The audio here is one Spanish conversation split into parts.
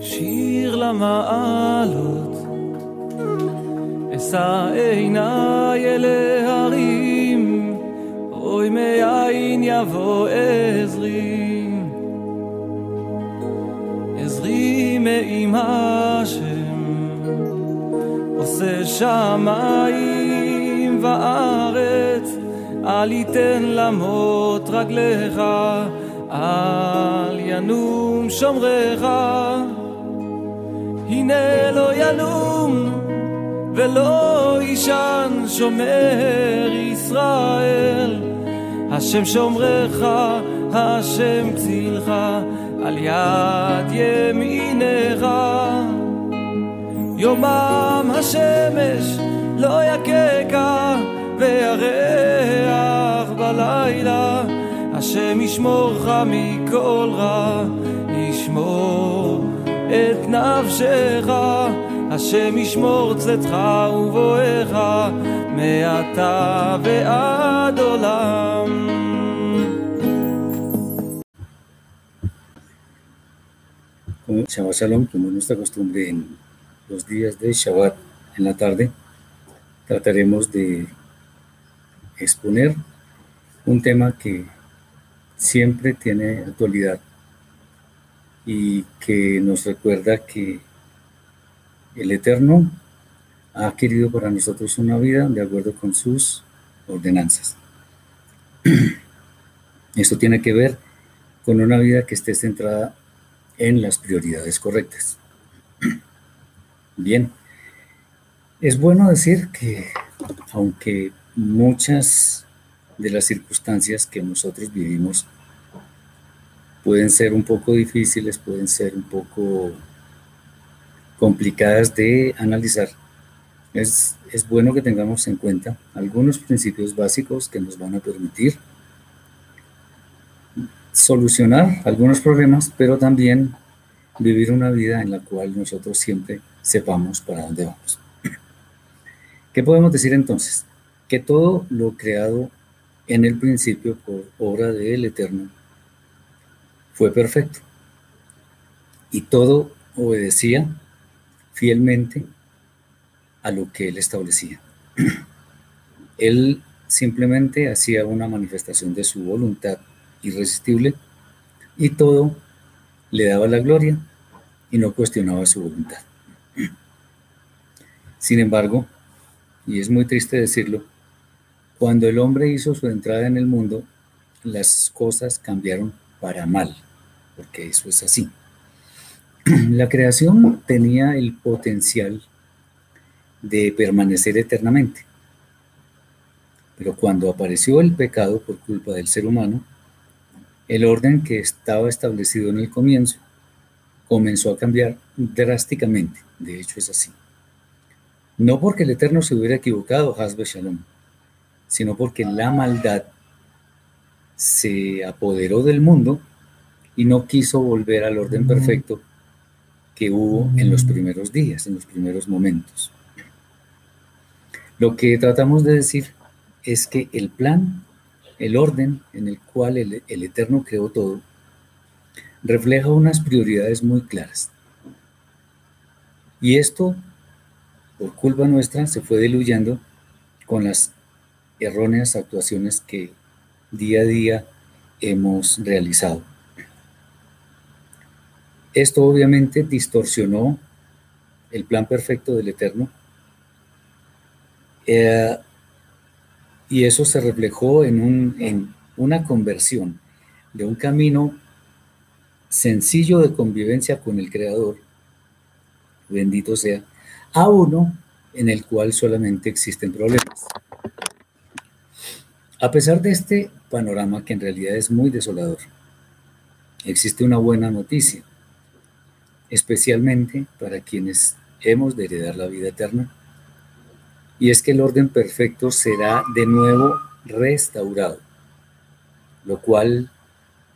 שיר למעלות, אשא עיניי אל ההרים, אוי מאין יבוא עזרי. עזרי מעם השם, עושה שמיים וארץ, אל יתן למות רגליך, אל ינום שומרך. הנה לא ינום ולא יישן שומר ישראל. השם שומרך, השם צילך, על יד ימינך. יומם השמש לא יככה, וירח בלילה. השם ישמורך מכל רע, ישמור את נפשך, השם ישמור צאתך ובואך, מעתה ועד עולם. Shabbat Shalom, como es nuestra costumbre en los días de Shabbat en la tarde, trataremos de exponer un tema que siempre tiene actualidad y que nos recuerda que el Eterno ha querido para nosotros una vida de acuerdo con sus ordenanzas. Esto tiene que ver con una vida que esté centrada en las prioridades correctas. Bien, es bueno decir que aunque muchas de las circunstancias que nosotros vivimos pueden ser un poco difíciles, pueden ser un poco complicadas de analizar, es, es bueno que tengamos en cuenta algunos principios básicos que nos van a permitir solucionar algunos problemas, pero también vivir una vida en la cual nosotros siempre sepamos para dónde vamos. ¿Qué podemos decir entonces? Que todo lo creado en el principio por obra del Eterno fue perfecto y todo obedecía fielmente a lo que él establecía. Él simplemente hacía una manifestación de su voluntad irresistible y todo le daba la gloria y no cuestionaba su voluntad. Sin embargo, y es muy triste decirlo, cuando el hombre hizo su entrada en el mundo, las cosas cambiaron para mal, porque eso es así. La creación tenía el potencial de permanecer eternamente, pero cuando apareció el pecado por culpa del ser humano, el orden que estaba establecido en el comienzo comenzó a cambiar drásticamente. De hecho, es así. No porque el Eterno se hubiera equivocado, Hasbe Shalom, sino porque la maldad se apoderó del mundo y no quiso volver al orden perfecto que hubo en los primeros días, en los primeros momentos. Lo que tratamos de decir es que el plan el orden en el cual el, Eterno creó todo refleja unas prioridades muy claras. Y esto, por culpa nuestra, se fue diluyendo con las erróneas actuaciones que día a día hemos realizado. Esto obviamente distorsionó el plan perfecto del Eterno eh, y eso se reflejó en, un, en una conversión de un camino sencillo de convivencia con el Creador, bendito sea, a uno en el cual solamente existen problemas. A pesar de este panorama que en realidad es muy desolador, existe una buena noticia, especialmente para quienes hemos de heredar la vida eterna y es que el orden perfecto será de nuevo restaurado, lo cual,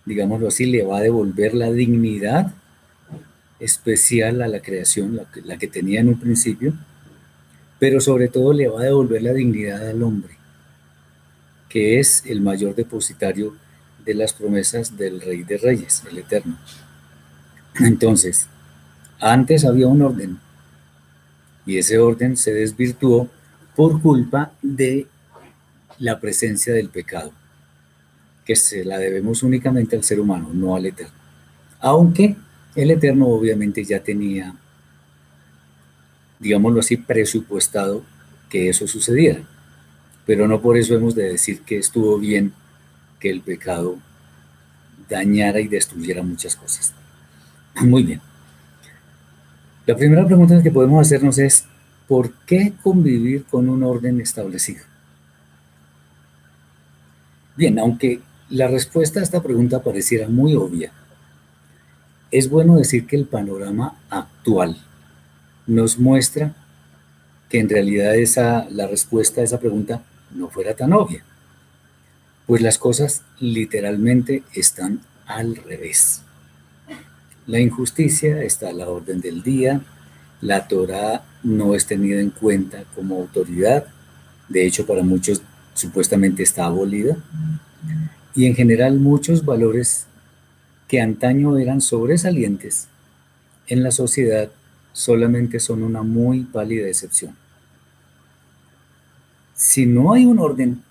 digámoslo así, le va a devolver la dignidad especial a la creación, la que, la que tenía en un principio, pero sobre todo le va a devolver la dignidad al hombre, que es el mayor depositario de las promesas del Rey de Reyes, el Eterno. Entonces, antes había un orden y ese orden se desvirtuó por culpa de la presencia del pecado, que se la debemos únicamente al ser humano, no al Eterno. Aunque el Eterno obviamente ya tenía, digámoslo así, presupuestado que eso sucediera. Pero no por eso hemos de decir que estuvo bien que el pecado dañara y destruyera muchas cosas. Muy bien. La primera pregunta que podemos hacernos es, ¿por qué convivir con un orden establecido? Bien, aunque la respuesta a esta pregunta pareciera muy obvia, es bueno decir que el panorama actual nos muestra que en realidad esa, la respuesta a esa pregunta no fuera tan obvia, pues las cosas literalmente están al revés. La injusticia está a la orden del día, la Torah no es tenida en cuenta como autoridad, de hecho para muchos supuestamente está abolida, y en general muchos valores que antaño eran sobresalientes en la sociedad solamente son una muy pálida excepción. Si no hay un orden,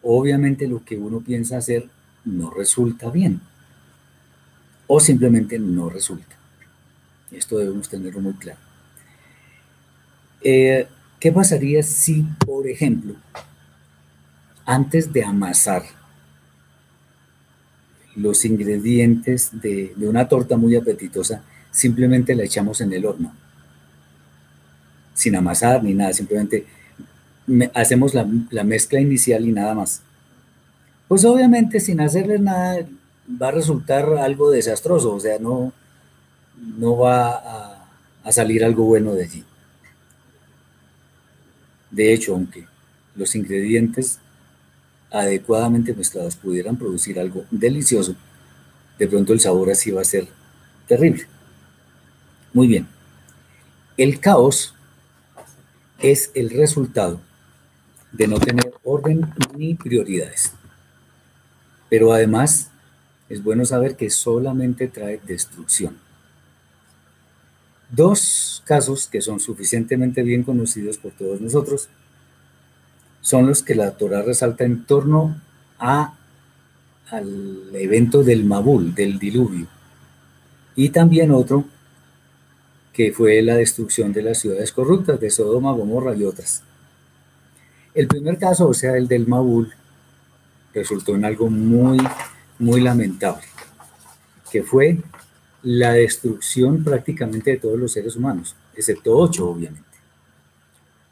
obviamente lo que uno piensa hacer no resulta bien o simplemente no resulta. Esto debemos tenerlo muy claro. Eh, ¿Qué pasaría si, por ejemplo, antes de amasar los ingredientes de, una torta muy apetitosa, simplemente la echamos en el horno. Sin amasar ni nada, simplemente hacemos la, mezcla inicial y nada más. Pues obviamente sin hacerle nada va a resultar algo desastroso, o sea, no, no va a, a salir algo bueno de allí. De hecho, aunque los ingredientes adecuadamente mezclados pudieran producir algo delicioso, de pronto el sabor así va a ser terrible. Muy bien. El caos es el resultado de no tener orden ni prioridades. Pero además es bueno saber que solamente trae destrucción. Dos casos que son suficientemente bien conocidos por todos nosotros son los que la Torah resalta en torno a, al evento del Mabul, del diluvio. Y también otro que fue la destrucción de las ciudades corruptas de Sodoma, Gomorra y otras. El primer caso, o sea, el del Mabul, resultó en algo muy, muy lamentable, que fue la destrucción prácticamente de todos los seres humanos, excepto ocho, obviamente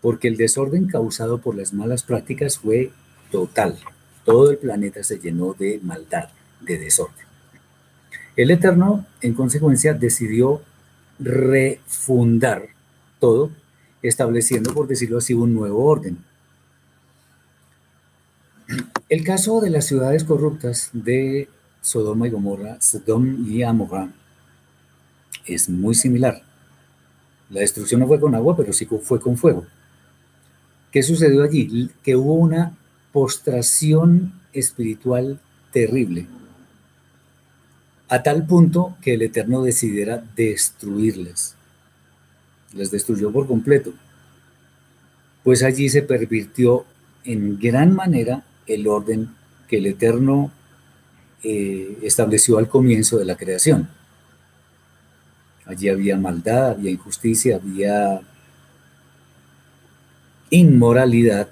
porque el desorden causado por las malas prácticas fue total. Todo el planeta se llenó de maldad, de desorden. El Eterno, en consecuencia, decidió refundar todo, estableciendo, por decirlo así, un nuevo orden. El caso de las ciudades corruptas de Sodoma y Gomorra, Sodom y Amorra, es muy similar. La destrucción no fue con agua, pero sí fue con fuego. ¿Qué sucedió allí? Que hubo una postración espiritual terrible, a tal punto que el Eterno decidiera destruirles. Les destruyó por completo. Pues allí se pervirtió en gran manera el orden que el Eterno eh, estableció al comienzo de la creación. Allí había maldad, había injusticia, había inmoralidad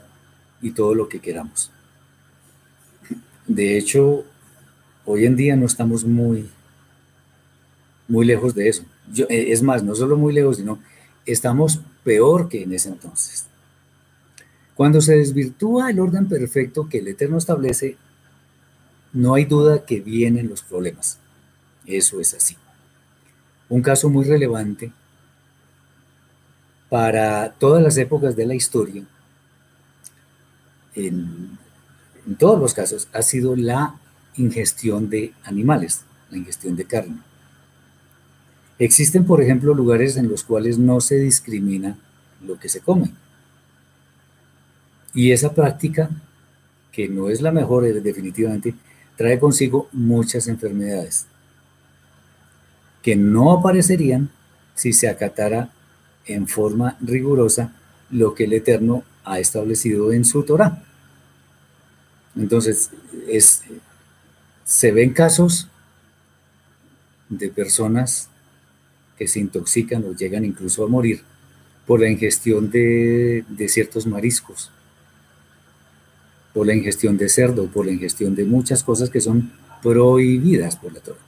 y todo lo que queramos. De hecho, hoy en día no estamos muy, muy lejos de eso. Yo, eh, es más, no solo muy lejos, sino estamos peor que en ese entonces. Cuando se desvirtúa el orden perfecto que el Eterno establece, no hay duda que vienen los problemas. Eso es así. Un caso muy relevante para todas las épocas de la historia, en, todos los casos, ha sido la ingestión de animales, la ingestión de carne. Existen, por ejemplo, lugares en los cuales no se discrimina lo que se come. Y esa práctica que no es la mejor definitivamente, trae consigo muchas enfermedades que no aparecerían si se acatara en forma rigurosa lo que el Eterno ha establecido en su Torah. Entonces, es, se ven casos de personas que se intoxican o llegan incluso a morir por la ingestión de ciertos mariscos, por la ingestión de cerdo, por la ingestión de muchas cosas que son prohibidas por la Torah.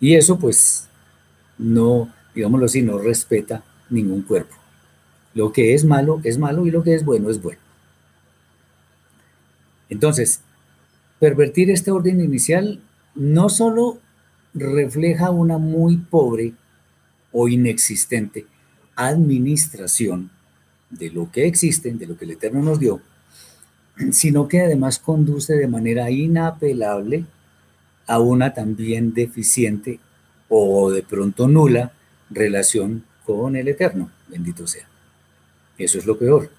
Y eso pues no, digámoslo así, no respeta ningún cuerpo. Lo que es malo es malo y lo que es bueno es bueno. Entonces, pervertir este orden inicial no solo refleja una muy pobre o inexistente administración de lo que existe, de lo que el Eterno nos dio, sino que además conduce de manera inapelable a una también deficiente o de pronto nula relación con el Eterno, bendito sea. Eso es lo peor.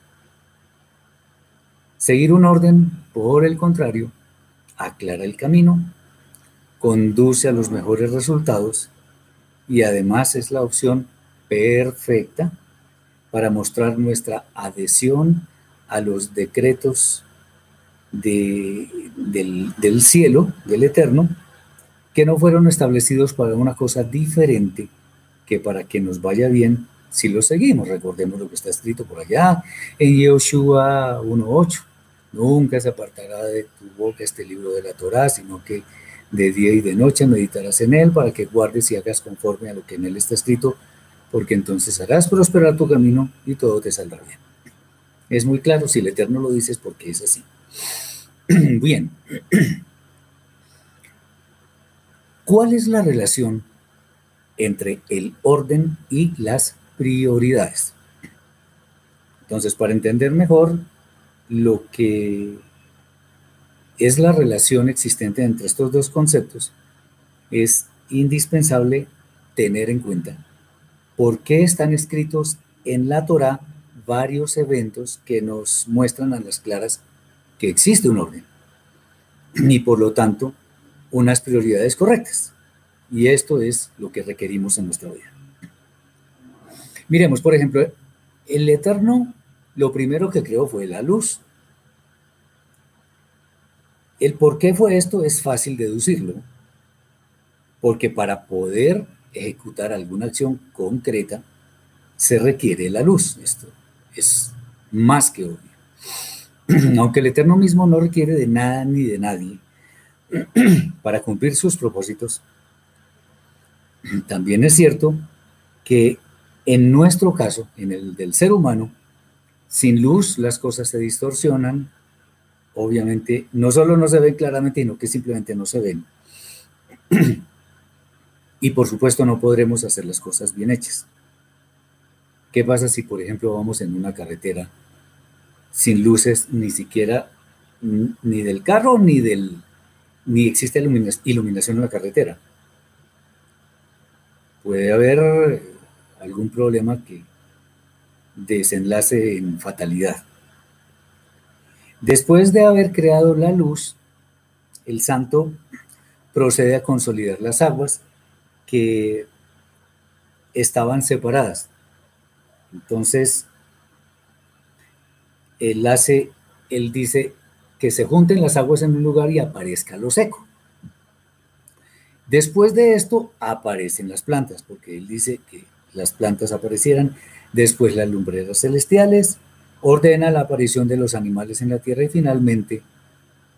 Seguir un orden, por el contrario, aclara el camino, conduce a los mejores resultados y además es la opción perfecta para mostrar nuestra adhesión a los decretos del, cielo, del eterno, que no fueron establecidos para una cosa diferente que para que nos vaya bien si lo seguimos. Recordemos lo que está escrito por allá en Yoshua 1.8. Nunca se apartará de tu boca este libro de la Torá, sino que de día y de noche meditarás en él para que guardes y hagas conforme a lo que en él está escrito, porque entonces harás prosperar tu camino y todo te saldrá bien. Es muy claro, si el Eterno lo dice es porque es así. Bien. ¿Cuál es la relación entre el orden y las prioridades? Entonces, para entender mejor lo que es la relación existente entre estos dos conceptos, es indispensable tener en cuenta por qué están escritos en la Torah varios eventos que nos muestran a las claras que existe un orden y por lo tanto unas prioridades correctas. Y esto es lo que requerimos en nuestra vida. Miremos, por ejemplo, el Eterno lo primero que creó fue la luz. El por qué fue esto es fácil deducirlo, porque para poder ejecutar alguna acción concreta se requiere la luz. Esto es más que obvio. Aunque el Eterno mismo no requiere de nada ni de nadie para cumplir sus propósitos, también es cierto que en nuestro caso, en el del ser humano, sin luz las cosas se distorsionan, obviamente no solo no se ven claramente, sino que simplemente no se ven. y por supuesto no podremos hacer las cosas bien hechas. ¿Qué pasa si, por ejemplo, vamos en una carretera sin luces ni siquiera ni del carro ni del ni existe iluminación en la carretera? Puede haber algún problema que desenlace en fatalidad. Después de haber creado la luz, el santo procede a consolidar las aguas que estaban separadas. Entonces, él hace, él dice que se junten las aguas en un lugar y aparezca lo seco. Después de esto aparecen las plantas, porque él dice que las plantas aparecieran, después las lumbreras celestiales, ordena la aparición de los animales en la tierra y finalmente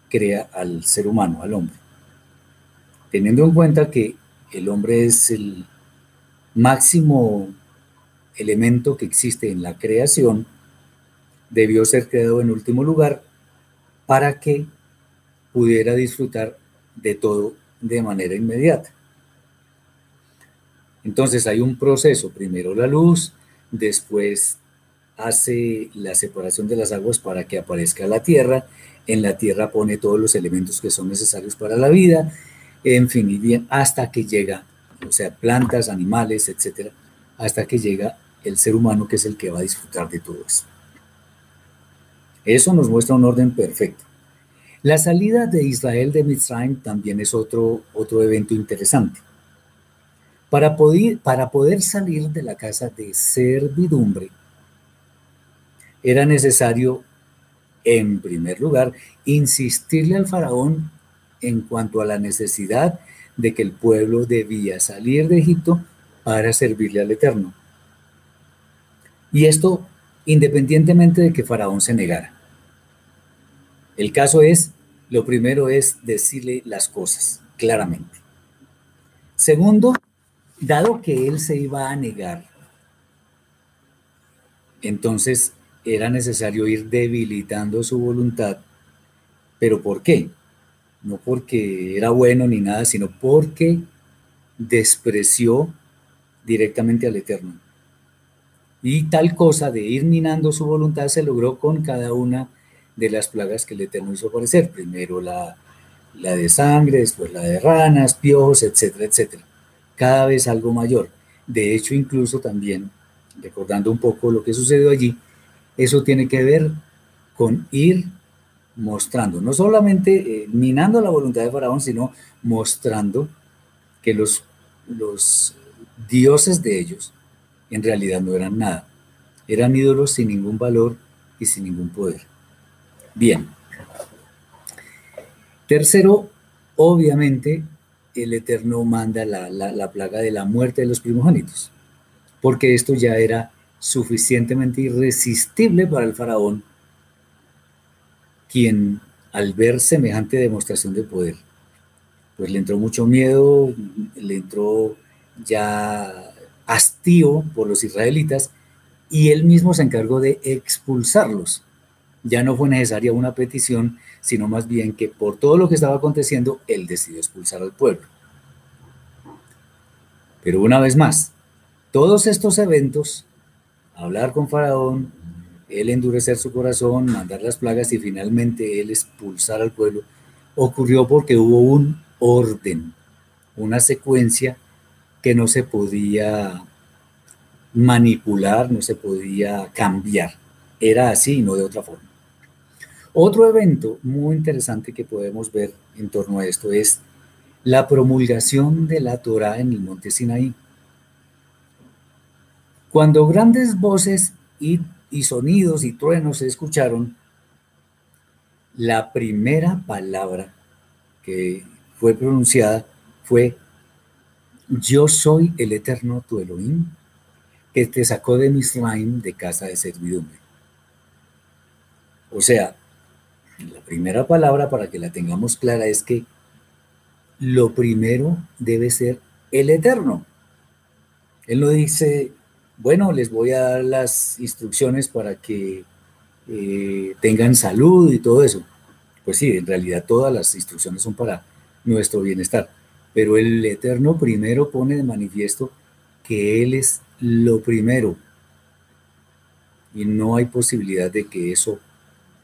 crea al ser humano, al hombre. Teniendo en cuenta que el hombre es el máximo elemento que existe en la creación, debió ser creado en último lugar para que pudiera disfrutar de todo de manera inmediata. Entonces hay un proceso, primero la luz, después hace la separación de las aguas para que aparezca la tierra, en la tierra pone todos los elementos que son necesarios para la vida, en fin, hasta que llega, o sea, plantas, animales, etcétera, hasta que llega el ser humano que es el que va a disfrutar de todo eso. Eso nos muestra un orden perfecto. La salida de Israel de Mitzrayim también es otro, otro evento interesante. Para poder, para poder salir de la casa de servidumbre, era necesario, en primer lugar, insistirle al faraón en cuanto a la necesidad de que el pueblo debía salir de Egipto para servirle al Eterno. Y esto independientemente de que Faraón se negara. El caso es, lo primero es decirle las cosas claramente. Segundo, dado que él se iba a negar, entonces era necesario ir debilitando su voluntad. ¿Pero por qué? No porque era bueno ni nada, sino porque despreció directamente al Eterno. Y tal cosa de ir minando su voluntad se logró con cada una de las plagas que el Eterno hizo aparecer. Primero la, la de sangre, después la de ranas, piojos, etcétera, etcétera. Cada vez algo mayor. De hecho, incluso también, recordando un poco lo que sucedió allí, eso tiene que ver con ir mostrando, no solamente eh, minando la voluntad de Faraón, sino mostrando que los, los dioses de ellos en realidad no eran nada. Eran ídolos sin ningún valor y sin ningún poder. Bien. Tercero, obviamente, el Eterno manda la, la, plaga de la muerte de los primogénitos, porque esto ya era suficientemente irresistible para el faraón, quien al ver semejante demostración de poder, pues le entró mucho miedo, le entró ya hastío por los israelitas y él mismo se encargó de expulsarlos. Ya no fue necesaria una petición, sino más bien que por todo lo que estaba aconteciendo, él decidió expulsar al pueblo. Pero una vez más, todos estos eventos, hablar con Faraón, él endurecer su corazón, mandar las plagas y finalmente él expulsar al pueblo, ocurrió porque hubo un orden, una secuencia que no se podía manipular, no se podía cambiar. Era así y no de otra forma. Otro evento muy interesante que podemos ver en torno a esto es la promulgación de la Torah en el monte Sinaí. Cuando grandes voces y, y sonidos y truenos se escucharon, la primera palabra que fue pronunciada fue yo soy el eterno tu Elohim, que te sacó de Misraim de casa de servidumbre. O sea, la primera palabra para que la tengamos clara es que lo primero debe ser el eterno. Él no dice, bueno, les voy a dar las instrucciones para que eh, tengan salud y todo eso. Pues sí, en realidad todas las instrucciones son para nuestro bienestar pero el Eterno primero pone de manifiesto que Él es lo primero y no hay posibilidad de que eso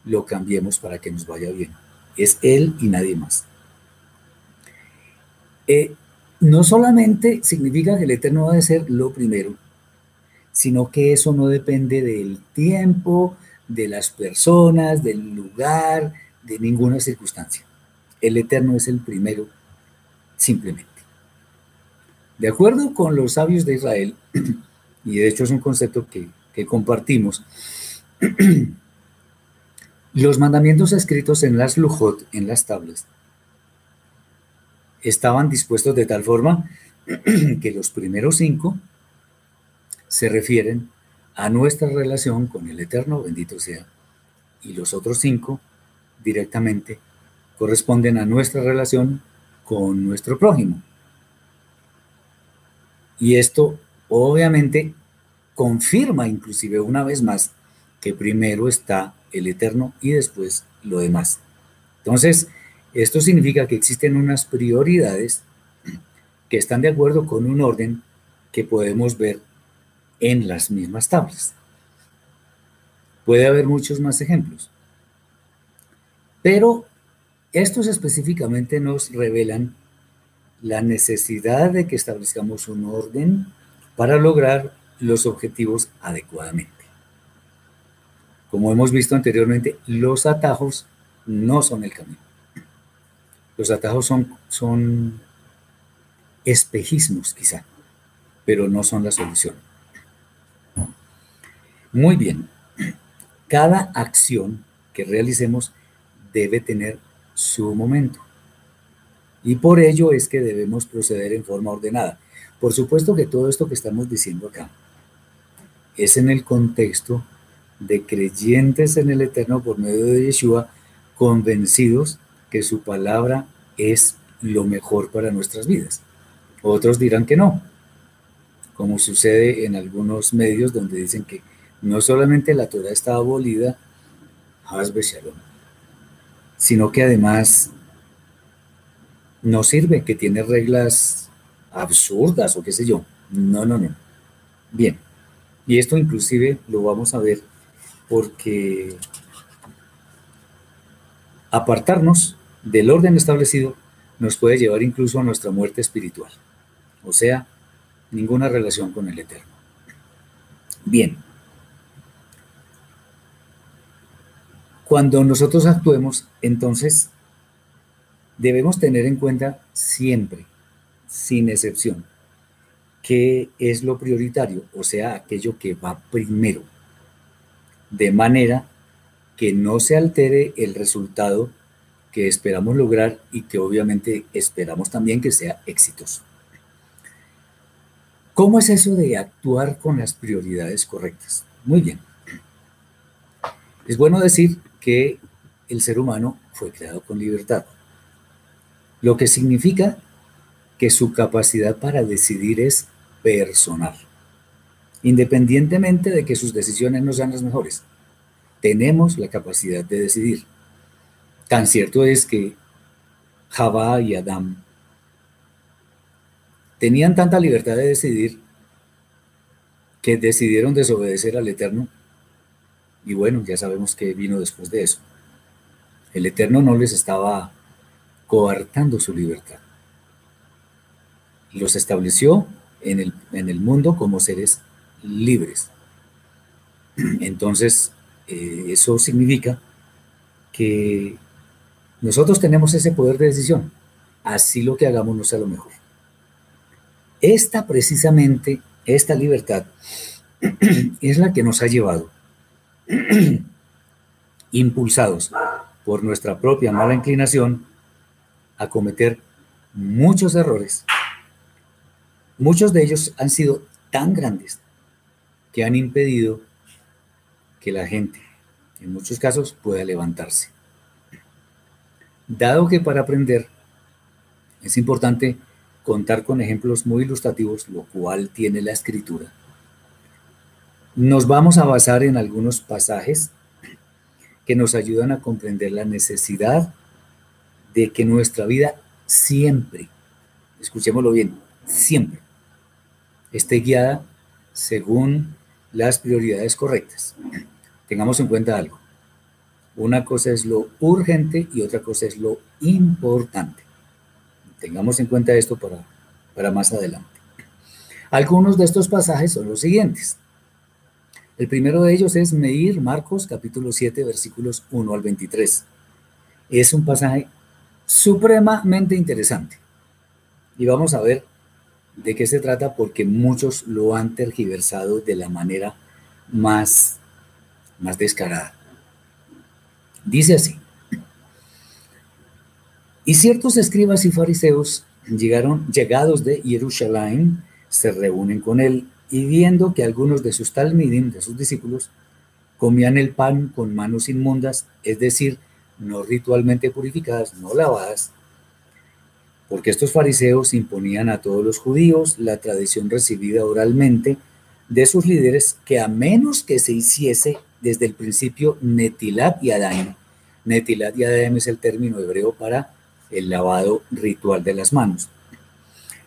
lo cambiemos para que nos vaya bien. Es Él y nadie más. Eh, no solamente significa que el Eterno debe ser lo primero, sino que eso no depende del tiempo, de las personas, del lugar, de ninguna circunstancia. El Eterno es el primero simplemente. De acuerdo con los sabios de Israel, y de hecho es un concepto que, compartimos, los mandamientos escritos en las lujot, en las tablas, estaban dispuestos de tal forma que los primeros cinco se refieren a nuestra relación con el Eterno, bendito sea, y los otros cinco directamente corresponden a nuestra relación con nuestro prójimo. Y esto obviamente confirma inclusive una vez más que primero está el eterno y después lo demás. Entonces, esto significa que existen unas prioridades que están de acuerdo con un orden que podemos ver en las mismas tablas. Puede haber muchos más ejemplos. Pero estos específicamente nos revelan la necesidad de que establezcamos un orden para lograr los objetivos adecuadamente. Como hemos visto anteriormente, los atajos no son el camino. Los atajos son, son espejismos quizá, pero no son la solución. Muy bien, cada acción que realicemos debe tener su momento. Y por ello es que debemos proceder en forma ordenada. Por supuesto que todo esto que estamos diciendo acá es en el contexto de creyentes en el Eterno por medio de Yeshua, convencidos que su palabra es lo mejor para nuestras vidas. Otros dirán que no, como sucede en algunos medios donde dicen que no solamente la Torah está abolida, sino que además no sirve, que tiene reglas absurdas o qué sé yo. No, no, no. Bien. Y esto inclusive lo vamos a ver porque apartarnos del orden establecido nos puede llevar incluso a nuestra muerte espiritual. O sea, ninguna relación con el Eterno. Bien. Cuando nosotros actuemos, entonces debemos tener en cuenta siempre, sin excepción, qué es lo prioritario, o sea, aquello que va primero, de manera que no se altere el resultado que esperamos lograr y que obviamente esperamos también que sea exitoso. ¿Cómo es eso de actuar con las prioridades correctas? Muy bien. Es bueno decir que el ser humano fue creado con libertad, lo que significa que su capacidad para decidir es personal, independientemente de que sus decisiones no sean las mejores. Tenemos la capacidad de decidir. Tan cierto es que Jabá y Adán tenían tanta libertad de decidir que decidieron desobedecer al Eterno. Y bueno, ya sabemos que vino después de eso. El Eterno no les estaba coartando su libertad. Los estableció en el, en el mundo como seres libres. Entonces, eh, eso significa que nosotros tenemos ese poder de decisión. Así lo que hagamos no sea lo mejor. Esta precisamente, esta libertad, es la que nos ha llevado, impulsados por nuestra propia mala inclinación, a cometer muchos errores. Muchos de ellos han sido tan grandes que han impedido que la gente, en muchos casos, pueda levantarse. Dado que para aprender es importante contar con ejemplos muy ilustrativos, lo cual tiene la escritura, nos vamos a basar en algunos pasajes que nos ayudan a comprender la necesidad de que nuestra vida siempre, escuchémoslo bien, siempre esté guiada según las prioridades correctas. Tengamos en cuenta algo. Una cosa es lo urgente y otra cosa es lo importante. Tengamos en cuenta esto para, para más adelante. Algunos de estos pasajes son los siguientes. El primero de ellos es medir Marcos capítulo 7 versículos 1 al 23. Es un pasaje supremamente interesante. Y vamos a ver de qué se trata porque muchos lo han tergiversado de la manera más, más descarada. Dice así. Y ciertos escribas y fariseos llegaron, llegados de Jerusalén, se reúnen con él y viendo que algunos de sus talmidim, de sus discípulos, comían el pan con manos inmundas, es decir, no ritualmente purificadas, no lavadas, porque estos fariseos imponían a todos los judíos la tradición recibida oralmente de sus líderes que a menos que se hiciese desde el principio netilat y adaim, netilat y adaim es el término hebreo para el lavado ritual de las manos.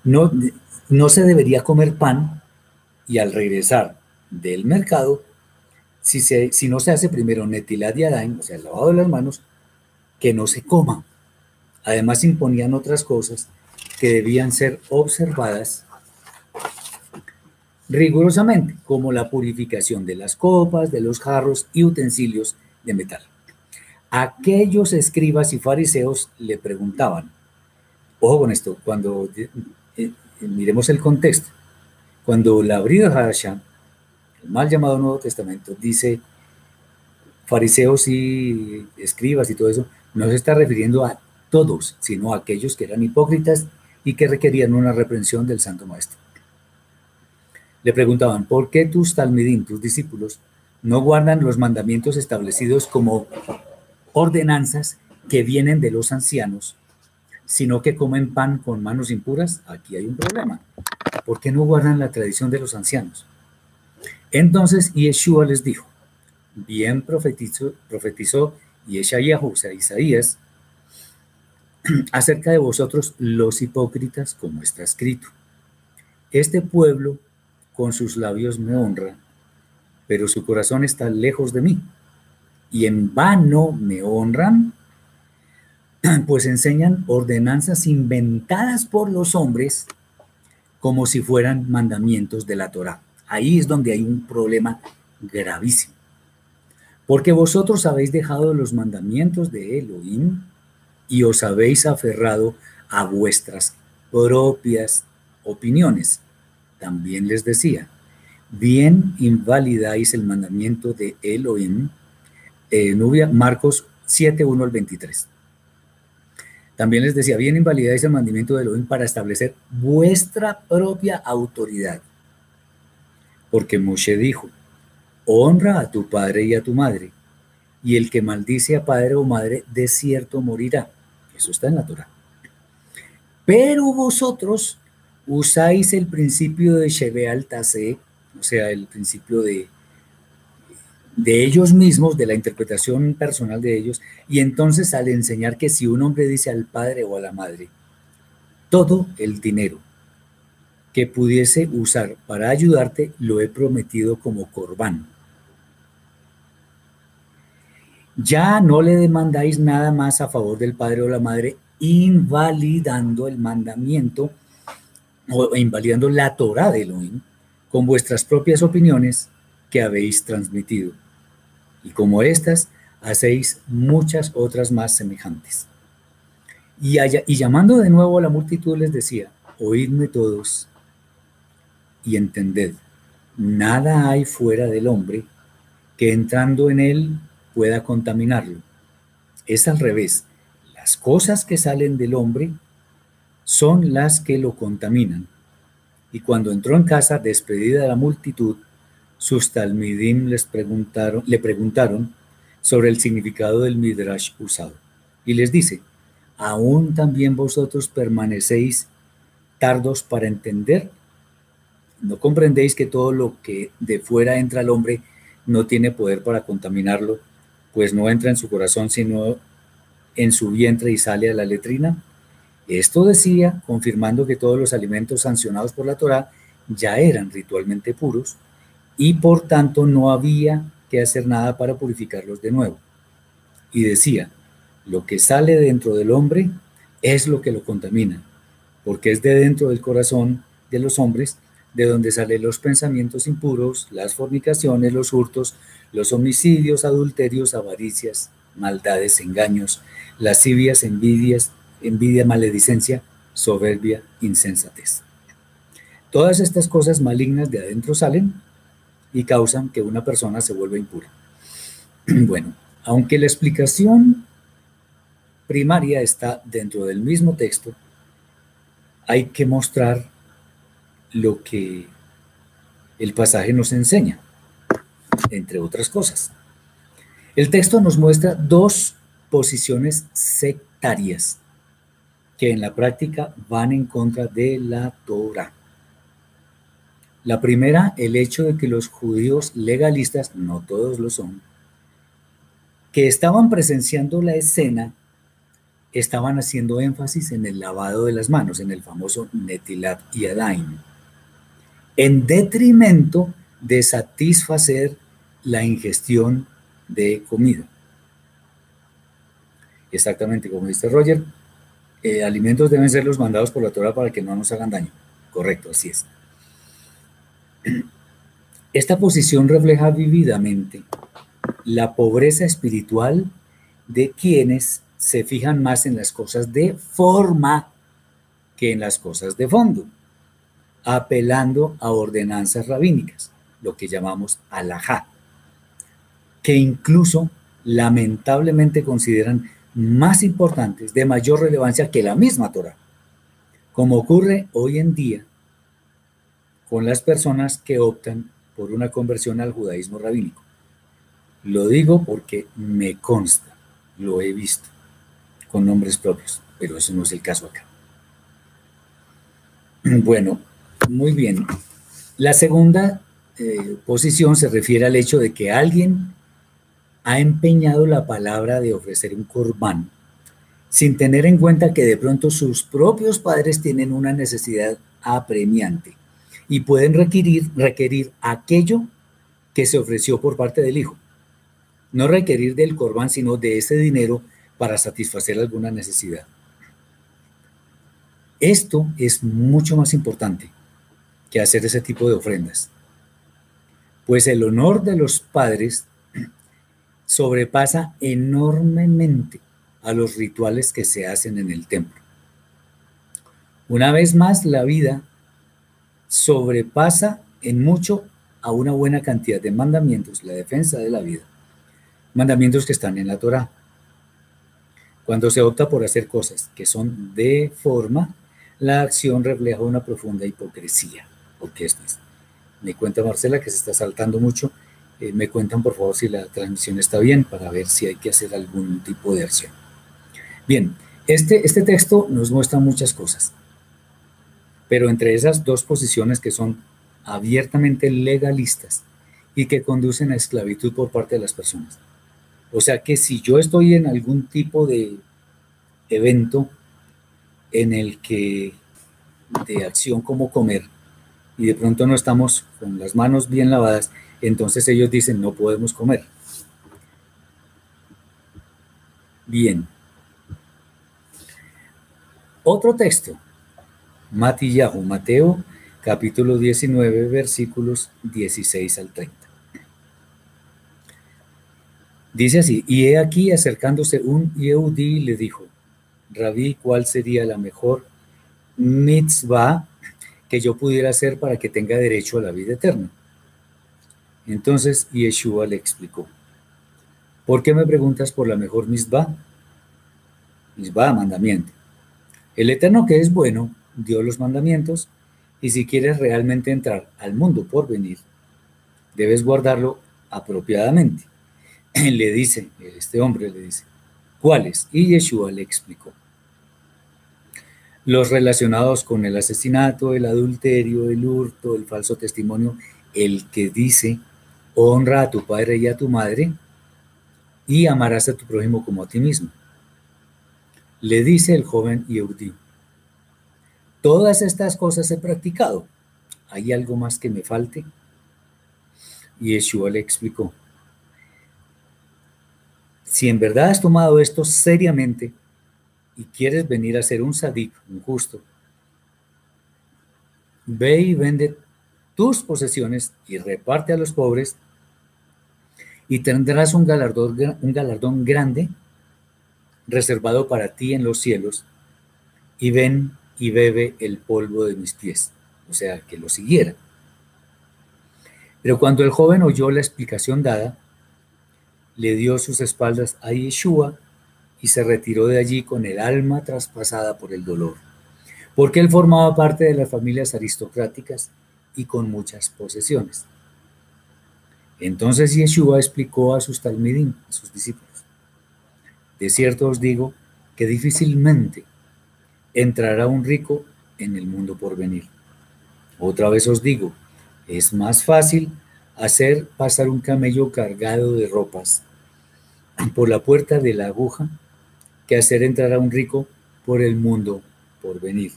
No, no se debería comer pan y al regresar del mercado, si, se, si no se hace primero adaim, o sea, el lavado de las manos, que no se coma. Además imponían otras cosas que debían ser observadas rigurosamente, como la purificación de las copas, de los jarros y utensilios de metal. Aquellos escribas y fariseos le preguntaban, ojo con esto, cuando eh, eh, miremos el contexto, cuando la abrió Hashem, el mal llamado Nuevo Testamento, dice fariseos y escribas y todo eso, no se está refiriendo a todos, sino a aquellos que eran hipócritas y que requerían una reprensión del Santo Maestro. Le preguntaban, ¿por qué tus talmidín, tus discípulos, no guardan los mandamientos establecidos como ordenanzas que vienen de los ancianos, sino que comen pan con manos impuras? Aquí hay un problema. ¿Por qué no guardan la tradición de los ancianos? Entonces Yeshua les dijo, bien profetizó, profetizó Yeshayahu, o sea, Isaías, acerca de vosotros los hipócritas, como está escrito. Este pueblo con sus labios me honra, pero su corazón está lejos de mí. Y en vano me honran, pues enseñan ordenanzas inventadas por los hombres como si fueran mandamientos de la Torah. Ahí es donde hay un problema gravísimo. Porque vosotros habéis dejado los mandamientos de Elohim y os habéis aferrado a vuestras propias opiniones. También les decía, bien invalidáis el mandamiento de Elohim, eh, Nubia, Marcos 7, 1 al 23. También les decía, bien invalidáis el mandamiento de Elohim para establecer vuestra propia autoridad. Porque Moshe dijo, honra a tu padre y a tu madre, y el que maldice a padre o madre, de cierto morirá. Eso está en la Torah. Pero vosotros usáis el principio de Shebeal Tase, o sea, el principio de, de ellos mismos, de la interpretación personal de ellos, y entonces al enseñar que si un hombre dice al padre o a la madre, todo el dinero que pudiese usar para ayudarte, lo he prometido como corbán. Ya no le demandáis nada más a favor del padre o la madre, invalidando el mandamiento o invalidando la Torah de Elohim con vuestras propias opiniones que habéis transmitido. Y como estas, hacéis muchas otras más semejantes. Y, y llamando de nuevo a la multitud les decía, oídme todos y entended, nada hay fuera del hombre que entrando en él pueda contaminarlo. Es al revés. Las cosas que salen del hombre son las que lo contaminan. Y cuando entró en casa, despedida de la multitud, sus talmidim les preguntaron, le preguntaron sobre el significado del midrash usado. Y les dice, ¿aún también vosotros permanecéis tardos para entender? ¿No comprendéis que todo lo que de fuera entra al hombre no tiene poder para contaminarlo, pues no entra en su corazón sino en su vientre y sale a la letrina? Esto decía, confirmando que todos los alimentos sancionados por la Torá ya eran ritualmente puros y por tanto no había que hacer nada para purificarlos de nuevo. Y decía, lo que sale dentro del hombre es lo que lo contamina, porque es de dentro del corazón de los hombres de donde salen los pensamientos impuros, las fornicaciones, los hurtos, los homicidios, adulterios, avaricias, maldades, engaños, lascivias, envidias, envidia, maledicencia, soberbia, insensatez. Todas estas cosas malignas de adentro salen y causan que una persona se vuelva impura. Bueno, aunque la explicación primaria está dentro del mismo texto, hay que mostrar lo que el pasaje nos enseña, entre otras cosas. El texto nos muestra dos posiciones sectarias que en la práctica van en contra de la Torah. La primera, el hecho de que los judíos legalistas, no todos lo son, que estaban presenciando la escena, estaban haciendo énfasis en el lavado de las manos, en el famoso Netilat y Adain en detrimento de satisfacer la ingestión de comida. Exactamente como dice Roger, eh, alimentos deben ser los mandados por la Torah para que no nos hagan daño. Correcto, así es. Esta posición refleja vividamente la pobreza espiritual de quienes se fijan más en las cosas de forma que en las cosas de fondo, apelando a ordenanzas rabínicas, lo que llamamos alajá, que incluso lamentablemente consideran más importantes, de mayor relevancia que la misma Torah, como ocurre hoy en día con las personas que optan por una conversión al judaísmo rabínico. Lo digo porque me consta, lo he visto, con nombres propios, pero eso no es el caso acá. Bueno, muy bien. La segunda eh, posición se refiere al hecho de que alguien ha empeñado la palabra de ofrecer un corbán sin tener en cuenta que de pronto sus propios padres tienen una necesidad apremiante y pueden requerir, requerir aquello que se ofreció por parte del hijo. No requerir del corbán, sino de ese dinero para satisfacer alguna necesidad. Esto es mucho más importante que hacer ese tipo de ofrendas, pues el honor de los padres sobrepasa enormemente a los rituales que se hacen en el templo. Una vez más, la vida sobrepasa en mucho a una buena cantidad de mandamientos, la defensa de la vida, mandamientos que están en la Torah. Cuando se opta por hacer cosas que son de forma, la acción refleja una profunda hipocresía, porque esto es. Me cuenta Marcela que se está saltando mucho eh, me cuentan por favor si la transmisión está bien para ver si hay que hacer algún tipo de acción. Bien, este, este texto nos muestra muchas cosas, pero entre esas dos posiciones que son abiertamente legalistas y que conducen a esclavitud por parte de las personas. O sea que si yo estoy en algún tipo de evento en el que de acción como comer y de pronto no estamos con las manos bien lavadas, entonces ellos dicen, no podemos comer. Bien. Otro texto, Matillahu, Mateo, capítulo 19, versículos 16 al 30. Dice así, y he aquí acercándose un Yehudi le dijo, Rabí, ¿cuál sería la mejor mitzvah que yo pudiera hacer para que tenga derecho a la vida eterna? Entonces Yeshua le explicó, ¿por qué me preguntas por la mejor misbah? Misbah, mandamiento. El Eterno que es bueno dio los mandamientos y si quieres realmente entrar al mundo por venir, debes guardarlo apropiadamente. Le dice, este hombre le dice, ¿cuáles? Y Yeshua le explicó. Los relacionados con el asesinato, el adulterio, el hurto, el falso testimonio, el que dice, honra a tu padre y a tu madre, y amarás a tu prójimo como a ti mismo. Le dice el joven Yehudi, todas estas cosas he practicado, ¿hay algo más que me falte? Y Yeshua le explicó, si en verdad has tomado esto seriamente y quieres venir a ser un sadik, un justo, ve y vende tus posesiones y reparte a los pobres, y tendrás un galardón, un galardón grande reservado para ti en los cielos, y ven y bebe el polvo de mis pies, o sea, que lo siguiera. Pero cuando el joven oyó la explicación dada, le dio sus espaldas a Yeshua y se retiró de allí con el alma traspasada por el dolor, porque él formaba parte de las familias aristocráticas y con muchas posesiones. Entonces Yeshua explicó a sus talmidim, a sus discípulos, de cierto os digo que difícilmente entrará un rico en el mundo por venir. Otra vez os digo, es más fácil hacer pasar un camello cargado de ropas por la puerta de la aguja que hacer entrar a un rico por el mundo por venir,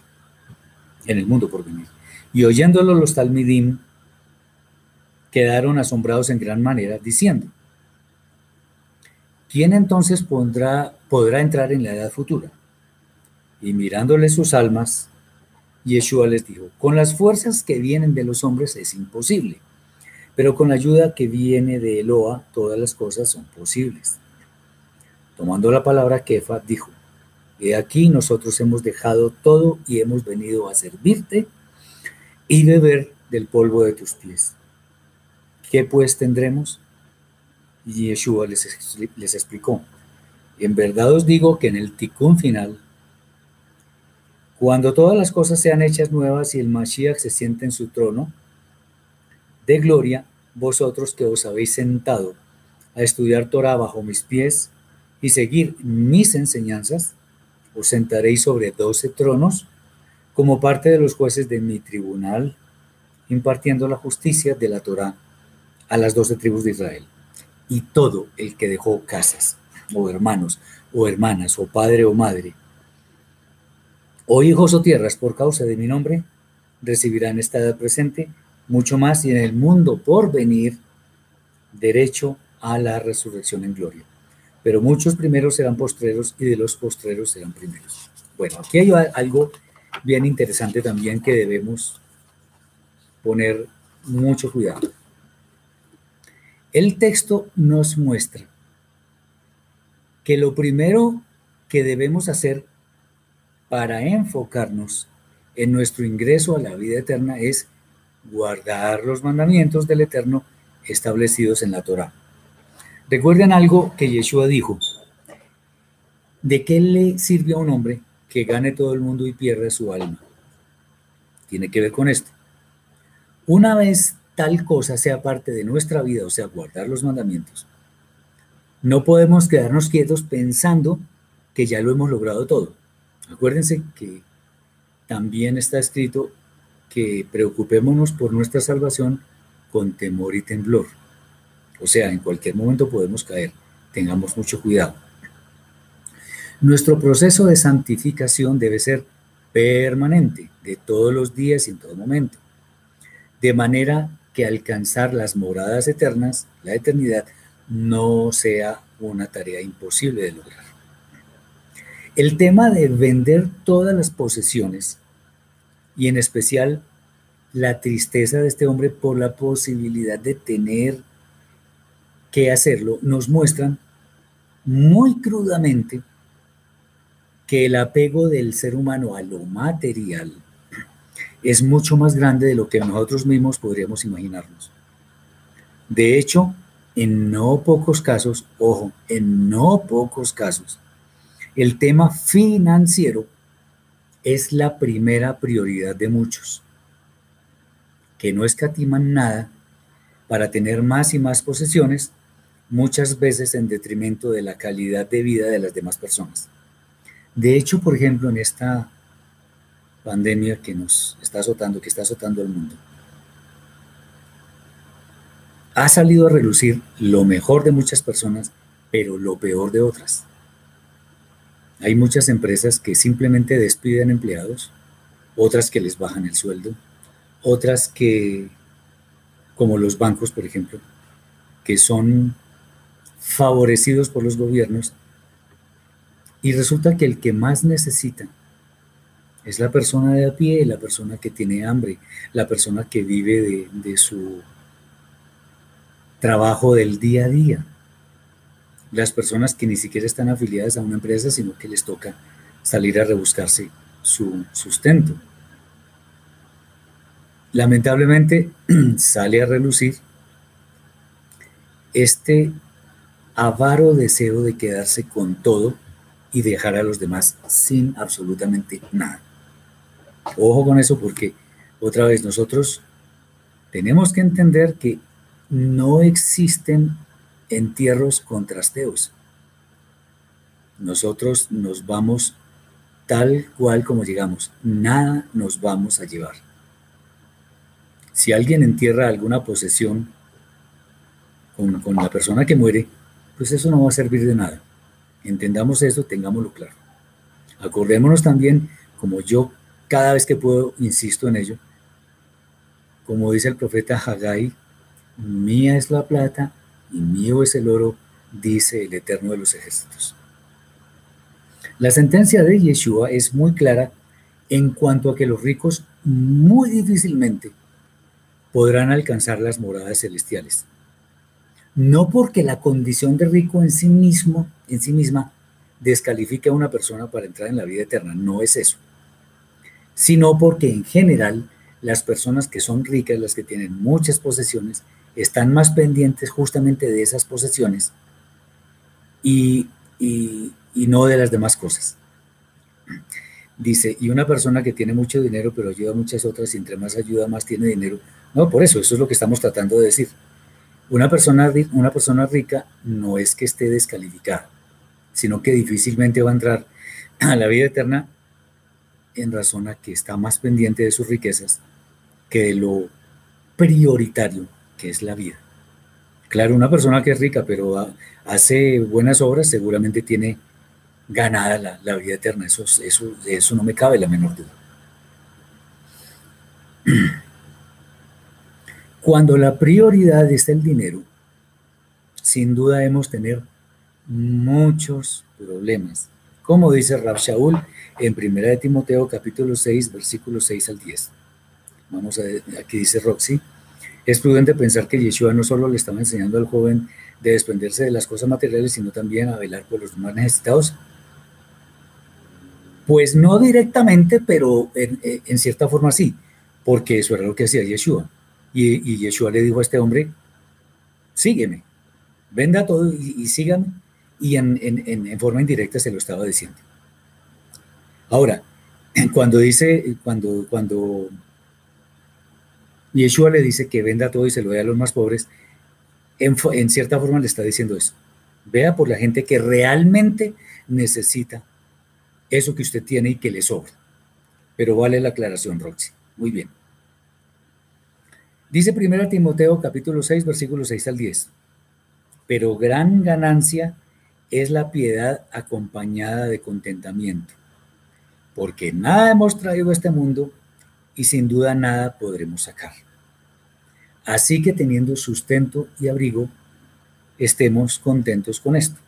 en el mundo por venir. Y oyéndolo los talmidim quedaron asombrados en gran manera, diciendo, ¿quién entonces podrá entrar en la edad futura? Y mirándole sus almas, Yeshua les dijo, con las fuerzas que vienen de los hombres es imposible, pero con la ayuda que viene de Eloa todas las cosas son posibles. Tomando la palabra Kefa, dijo, He aquí nosotros hemos dejado todo y hemos venido a servirte y beber del polvo de tus pies. ¿Qué pues tendremos? Y Yeshua les, les explicó, en verdad os digo que en el ticún final, cuando todas las cosas sean hechas nuevas y el Mashiach se siente en su trono de gloria, vosotros que os habéis sentado a estudiar Torah bajo mis pies y seguir mis enseñanzas, os sentaréis sobre doce tronos como parte de los jueces de mi tribunal, impartiendo la justicia de la Torah a las doce tribus de Israel. Y todo el que dejó casas, o hermanos, o hermanas, o padre o madre, o hijos o tierras por causa de mi nombre, recibirán esta edad presente mucho más y en el mundo por venir derecho a la resurrección en gloria. Pero muchos primeros serán postreros y de los postreros serán primeros. Bueno, aquí hay algo bien interesante también que debemos poner mucho cuidado. El texto nos muestra que lo primero que debemos hacer para enfocarnos en nuestro ingreso a la vida eterna es guardar los mandamientos del Eterno establecidos en la Torah. Recuerden algo que Yeshua dijo. ¿De qué le sirve a un hombre que gane todo el mundo y pierda su alma? Tiene que ver con esto. Una vez tal cosa sea parte de nuestra vida, o sea, guardar los mandamientos, no podemos quedarnos quietos pensando que ya lo hemos logrado todo. Acuérdense que también está escrito que preocupémonos por nuestra salvación con temor y temblor. O sea, en cualquier momento podemos caer. Tengamos mucho cuidado. Nuestro proceso de santificación debe ser permanente, de todos los días y en todo momento de manera que alcanzar las moradas eternas, la eternidad, no sea una tarea imposible de lograr. El tema de vender todas las posesiones y en especial la tristeza de este hombre por la posibilidad de tener que hacerlo, nos muestran muy crudamente que el apego del ser humano a lo material es mucho más grande de lo que nosotros mismos podríamos imaginarnos. De hecho, en no pocos casos, ojo, en no pocos casos, el tema financiero es la primera prioridad de muchos, que no escatiman nada para tener más y más posesiones, muchas veces en detrimento de la calidad de vida de las demás personas. De hecho, por ejemplo, en esta pandemia que nos está azotando, que está azotando al mundo, ha salido a relucir lo mejor de muchas personas, pero lo peor de otras. Hay muchas empresas que simplemente despiden empleados, otras que les bajan el sueldo, otras que, como los bancos, por ejemplo, que son favorecidos por los gobiernos, y resulta que el que más necesita es la persona de a pie, la persona que tiene hambre, la persona que vive de, su trabajo del día a día. Las personas que ni siquiera están afiliadas a una empresa, sino que les toca salir a rebuscarse su sustento. Lamentablemente sale a relucir este avaro deseo de quedarse con todo y dejar a los demás sin absolutamente nada. Ojo con eso porque otra vez nosotros tenemos que entender que no existen entierros contrasteos. Nosotros nos vamos tal cual como llegamos. Nada nos vamos a llevar. Si alguien entierra alguna posesión con, con la persona que muere, pues eso no va a servir de nada. Entendamos eso, tengámoslo claro. Acordémonos también, como yo cada vez que puedo, insisto en ello. Como dice el profeta Haggai, mía es la plata y mío es el oro, dice el Eterno de los ejércitos. La sentencia de Yeshua es muy clara en cuanto a que los ricos muy difícilmente podrán alcanzar las moradas celestiales. No porque la condición de rico en sí mismo, en sí misma, descalifique a una persona para entrar en la vida eterna, no es eso, sino porque en general las personas que son ricas, las que tienen muchas posesiones, están más pendientes justamente de esas posesiones y, no de las demás cosas. Dice, y una persona que tiene mucho dinero pero ayuda a muchas otras y entre más ayuda más tiene dinero. No, por eso, eso es lo que estamos tratando de decir. Una persona, una persona rica no es que esté descalificada, sino que difícilmente va a entrar a la vida eterna en razón a que está más pendiente de sus riquezas que de lo prioritario que es la vida. Claro, una persona que es rica pero hace buenas obras seguramente tiene ganada la, vida eterna. Eso, eso, eso no me cabe la menor duda. Cuando la prioridad es el dinero, sin duda debemos tener muchos problemas. Como dice Rab Shaul en 1 de Timoteo capítulo 6, versículos 6 al 10. Vamos a ver, aquí dice Roxy, es prudente pensar que Yeshua no solo le estaba enseñando al joven de desprenderse de las cosas materiales, sino también a velar por los más necesitados. Pues no directamente, pero en, cierta forma sí, porque eso era lo que hacía Yeshua. Y, Yeshua le dijo a este hombre, sígueme, venda todo y, sígame. Y en, forma indirecta se lo estaba diciendo. Ahora, cuando dice, cuando, cuando Yeshua le dice que venda todo y se lo dé a los más pobres, en, cierta forma le está diciendo eso. Vea por la gente que realmente necesita eso que usted tiene y que le sobra. Pero vale la aclaración, Roxy. Muy bien. Dice 1 Timoteo capítulo 6, versículos 6 al 10. Pero gran ganancia es la piedad acompañada de contentamiento, porque nada hemos traído a este mundo y sin duda nada podremos sacar. Así que teniendo sustento y abrigo, estemos contentos con esto.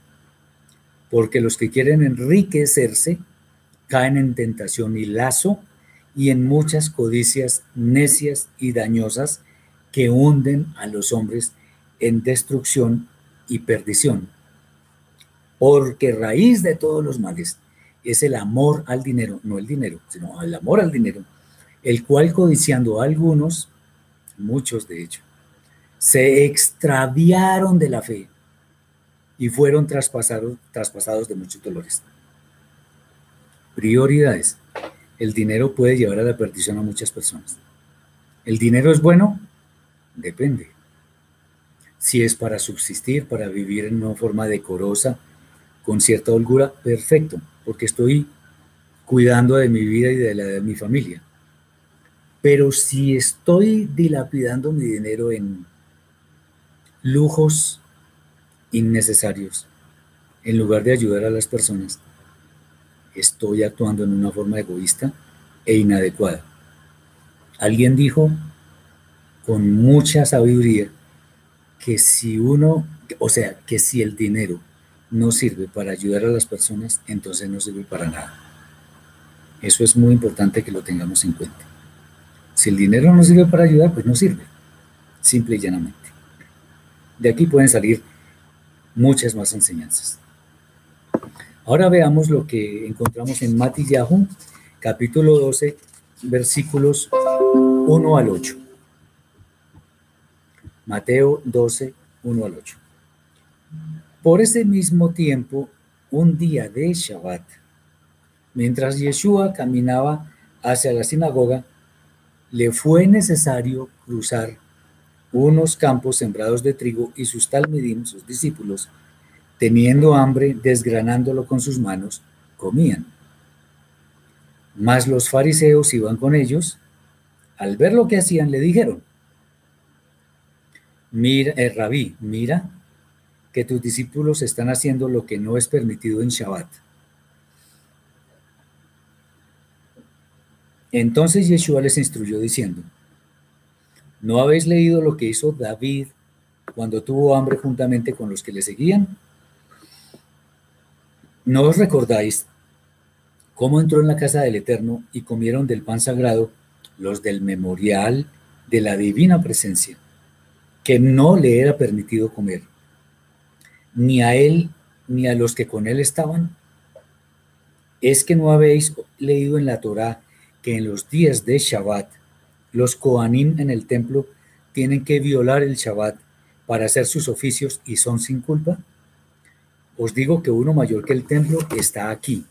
Porque los que quieren enriquecerse caen en tentación y lazo y en muchas codicias necias y dañosas que hunden a los hombres en destrucción y perdición. Porque raíz de todos los males es el amor al dinero, no el dinero, sino el amor al dinero, el cual codiciando a algunos, muchos de hecho, se extraviaron de la fe y fueron traspasados, traspasados de muchos dolores. Prioridades. El dinero puede llevar a la perdición a muchas personas. ¿El dinero es bueno? Depende. Si es para subsistir, para vivir en una forma decorosa, con cierta holgura, perfecto, porque estoy cuidando de mi vida y de la de mi familia. Pero si estoy dilapidando mi dinero en lujos innecesarios, en lugar de ayudar a las personas, estoy actuando en una forma egoísta e inadecuada. Alguien dijo con mucha sabiduría que si uno, o sea, que si el dinero no sirve para ayudar a las personas, entonces no sirve para nada. Eso es muy importante que lo tengamos en cuenta. Si el dinero no sirve para ayudar, pues no sirve, simple y llanamente. De aquí pueden salir muchas más enseñanzas. Ahora veamos lo que encontramos en Matillahu, capítulo 12, versículos 1 al 8. Mateo 12, 1 al 8. Por ese mismo tiempo, un día de Shabbat, mientras Yeshua caminaba hacia la sinagoga, le fue necesario cruzar unos campos sembrados de trigo y sus talmidim, sus discípulos, teniendo hambre, desgranándolo con sus manos, comían. Mas los fariseos iban con ellos, al ver lo que hacían, le dijeron, mira, eh, rabí, mira que tus discípulos están haciendo lo que no es permitido en Shabbat. Entonces Yeshua les instruyó diciendo, ¿no habéis leído lo que hizo David cuando tuvo hambre juntamente con los que le seguían? ¿No os recordáis cómo entró en la casa del Eterno y comieron del pan sagrado los del memorial de la divina presencia, que no le era permitido comer, ni a él ni a los que con él estaban? ¿Es que no habéis leído en la Torá que en los días de Shabbat los Kohanim en el templo tienen que violar el Shabbat para hacer sus oficios y son sin culpa? Os digo que uno mayor que el templo está aquí.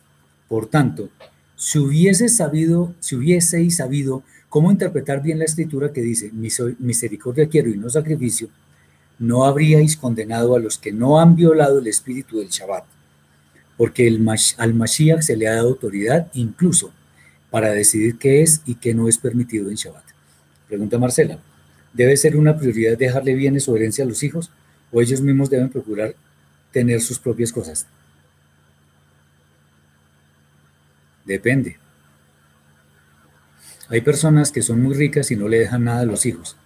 Por tanto, si hubiese sabido, si hubieseis sabido cómo interpretar bien la escritura que dice, misericordia quiero y no sacrificio, no habríais condenado a los que no han violado el espíritu del Shabbat, porque el, al Mashiach se le ha dado autoridad incluso para decidir qué es y qué no es permitido en Shabbat. Pregunta Marcela, ¿debe ser una prioridad dejarle bienes o herencia a los hijos o ellos mismos deben procurar tener sus propias cosas? Depende. Hay personas que son muy ricas y no le dejan nada a los hijos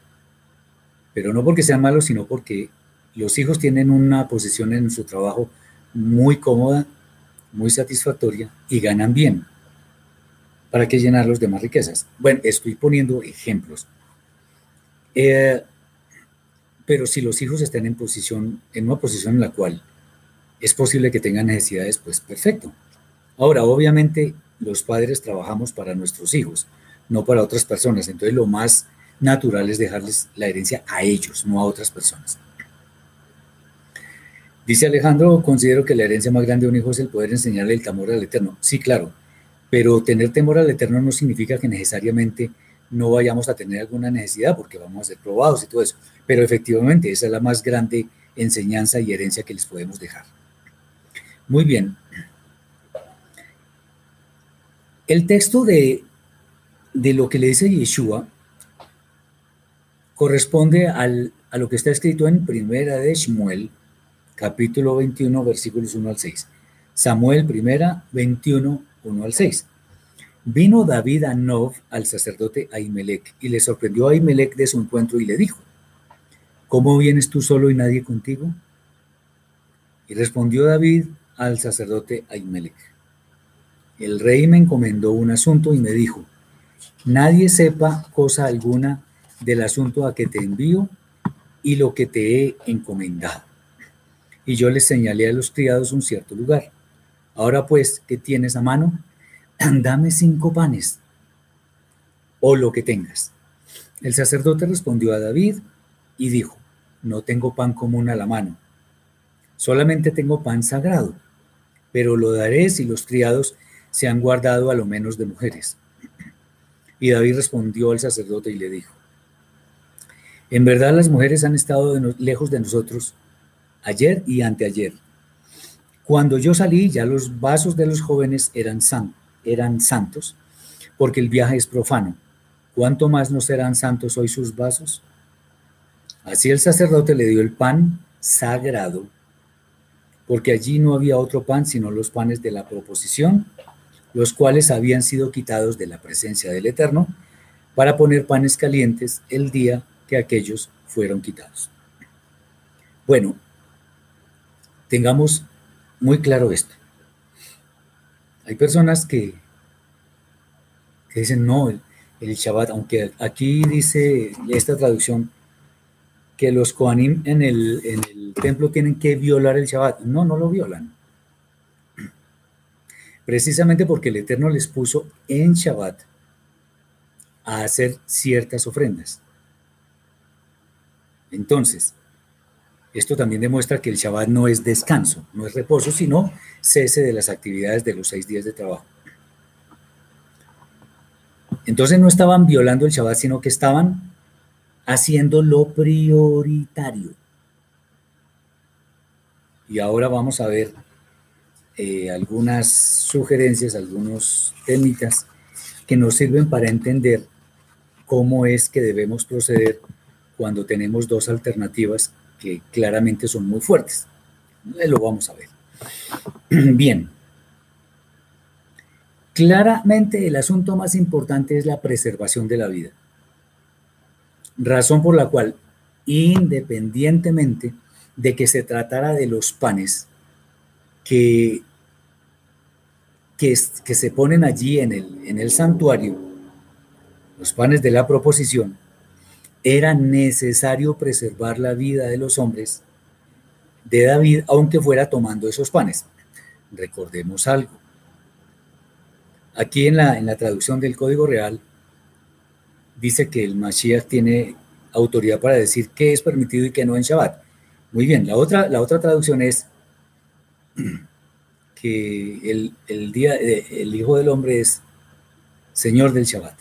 pero no porque sean malos, sino porque los hijos tienen una posición en su trabajo muy cómoda, muy satisfactoria y ganan bien. ¿Para qué llenarlos de más riquezas? Bueno, estoy poniendo ejemplos. Eh, pero si los hijos están en posición, en una posición en la cual es posible que tengan necesidades, pues perfecto. Ahora, obviamente, los padres trabajamos para nuestros hijos, no para otras personas. Entonces, lo más natural es dejarles la herencia a ellos, no a otras personas. Dice Alejandro, considero que la herencia más grande de un hijo es el poder enseñarle el temor al Eterno. Sí, claro, pero tener temor al Eterno no significa que necesariamente no vayamos a tener alguna necesidad porque vamos a ser probados y todo eso. Pero efectivamente, esa es la más grande enseñanza y herencia que les podemos dejar. Muy bien. El texto de, de lo que le dice Yeshua corresponde al, a lo que está escrito en Primera de Shmuel, capítulo 21, versículos 1 al 6. Samuel primera, 21, 1 al 6. Vino David a Nov al sacerdote Ahimelech y le sorprendió a Ahimelech de su encuentro y le dijo, ¿cómo vienes tú solo y nadie contigo? Y respondió David al sacerdote Ahimelech, el rey me encomendó un asunto y me dijo, nadie sepa cosa alguna del asunto a que te envío y lo que te he encomendado. Y yo les señalé a los criados un cierto lugar. Ahora pues, ¿qué tienes a mano? Dame cinco panes o lo que tengas. El sacerdote respondió a David y dijo, no tengo pan común a la mano, solamente tengo pan sagrado, pero lo daré si los criados se han guardado a lo menos de mujeres. Y David respondió al sacerdote y le dijo, en verdad las mujeres han estado lejos de nosotros ayer y anteayer. Cuando yo salí ya los vasos de los jóvenes eran, eran santos, porque el viaje es profano. ¿Cuánto más no serán santos hoy sus vasos? Así el sacerdote le dio el pan sagrado, porque allí no había otro pan sino los panes de la proposición, los cuales habían sido quitados de la presencia del Eterno, para poner panes calientes el día que aquellos fueron quitados. Bueno, tengamos muy claro esto. Hay personas que, dicen, no, el, Shabbat, aunque aquí dice esta traducción que los Kohanim en el, en el templo tienen que violar el Shabbat. No, no lo violan. Precisamente porque el Eterno les puso en Shabbat a hacer ciertas ofrendas. Entonces, esto también demuestra que el Shabbat no es descanso, no es reposo, sino cese de las actividades de los seis días de trabajo. Entonces no estaban violando el Shabbat, sino que estaban haciendo lo prioritario. Y ahora vamos a ver eh, algunas sugerencias, algunos temitas que nos sirven para entender cómo es que debemos proceder cuando tenemos dos alternativas que claramente son muy fuertes. Lo vamos a ver. Bien. Claramente el asunto más importante es la preservación de la vida. Razón por la cual, independientemente de que se tratara de los panes que que, que se ponen allí en el, en el santuario, los panes de la proposición, era necesario preservar la vida de los hombres de David, aunque fuera tomando esos panes. Recordemos algo. Aquí en la, en la traducción del Código Real dice que el Mashiach tiene autoridad para decir qué es permitido y qué no en Shabbat. Muy bien, la otra, la otra traducción es que el, día, eh, el Hijo del Hombre es Señor del Shabbat.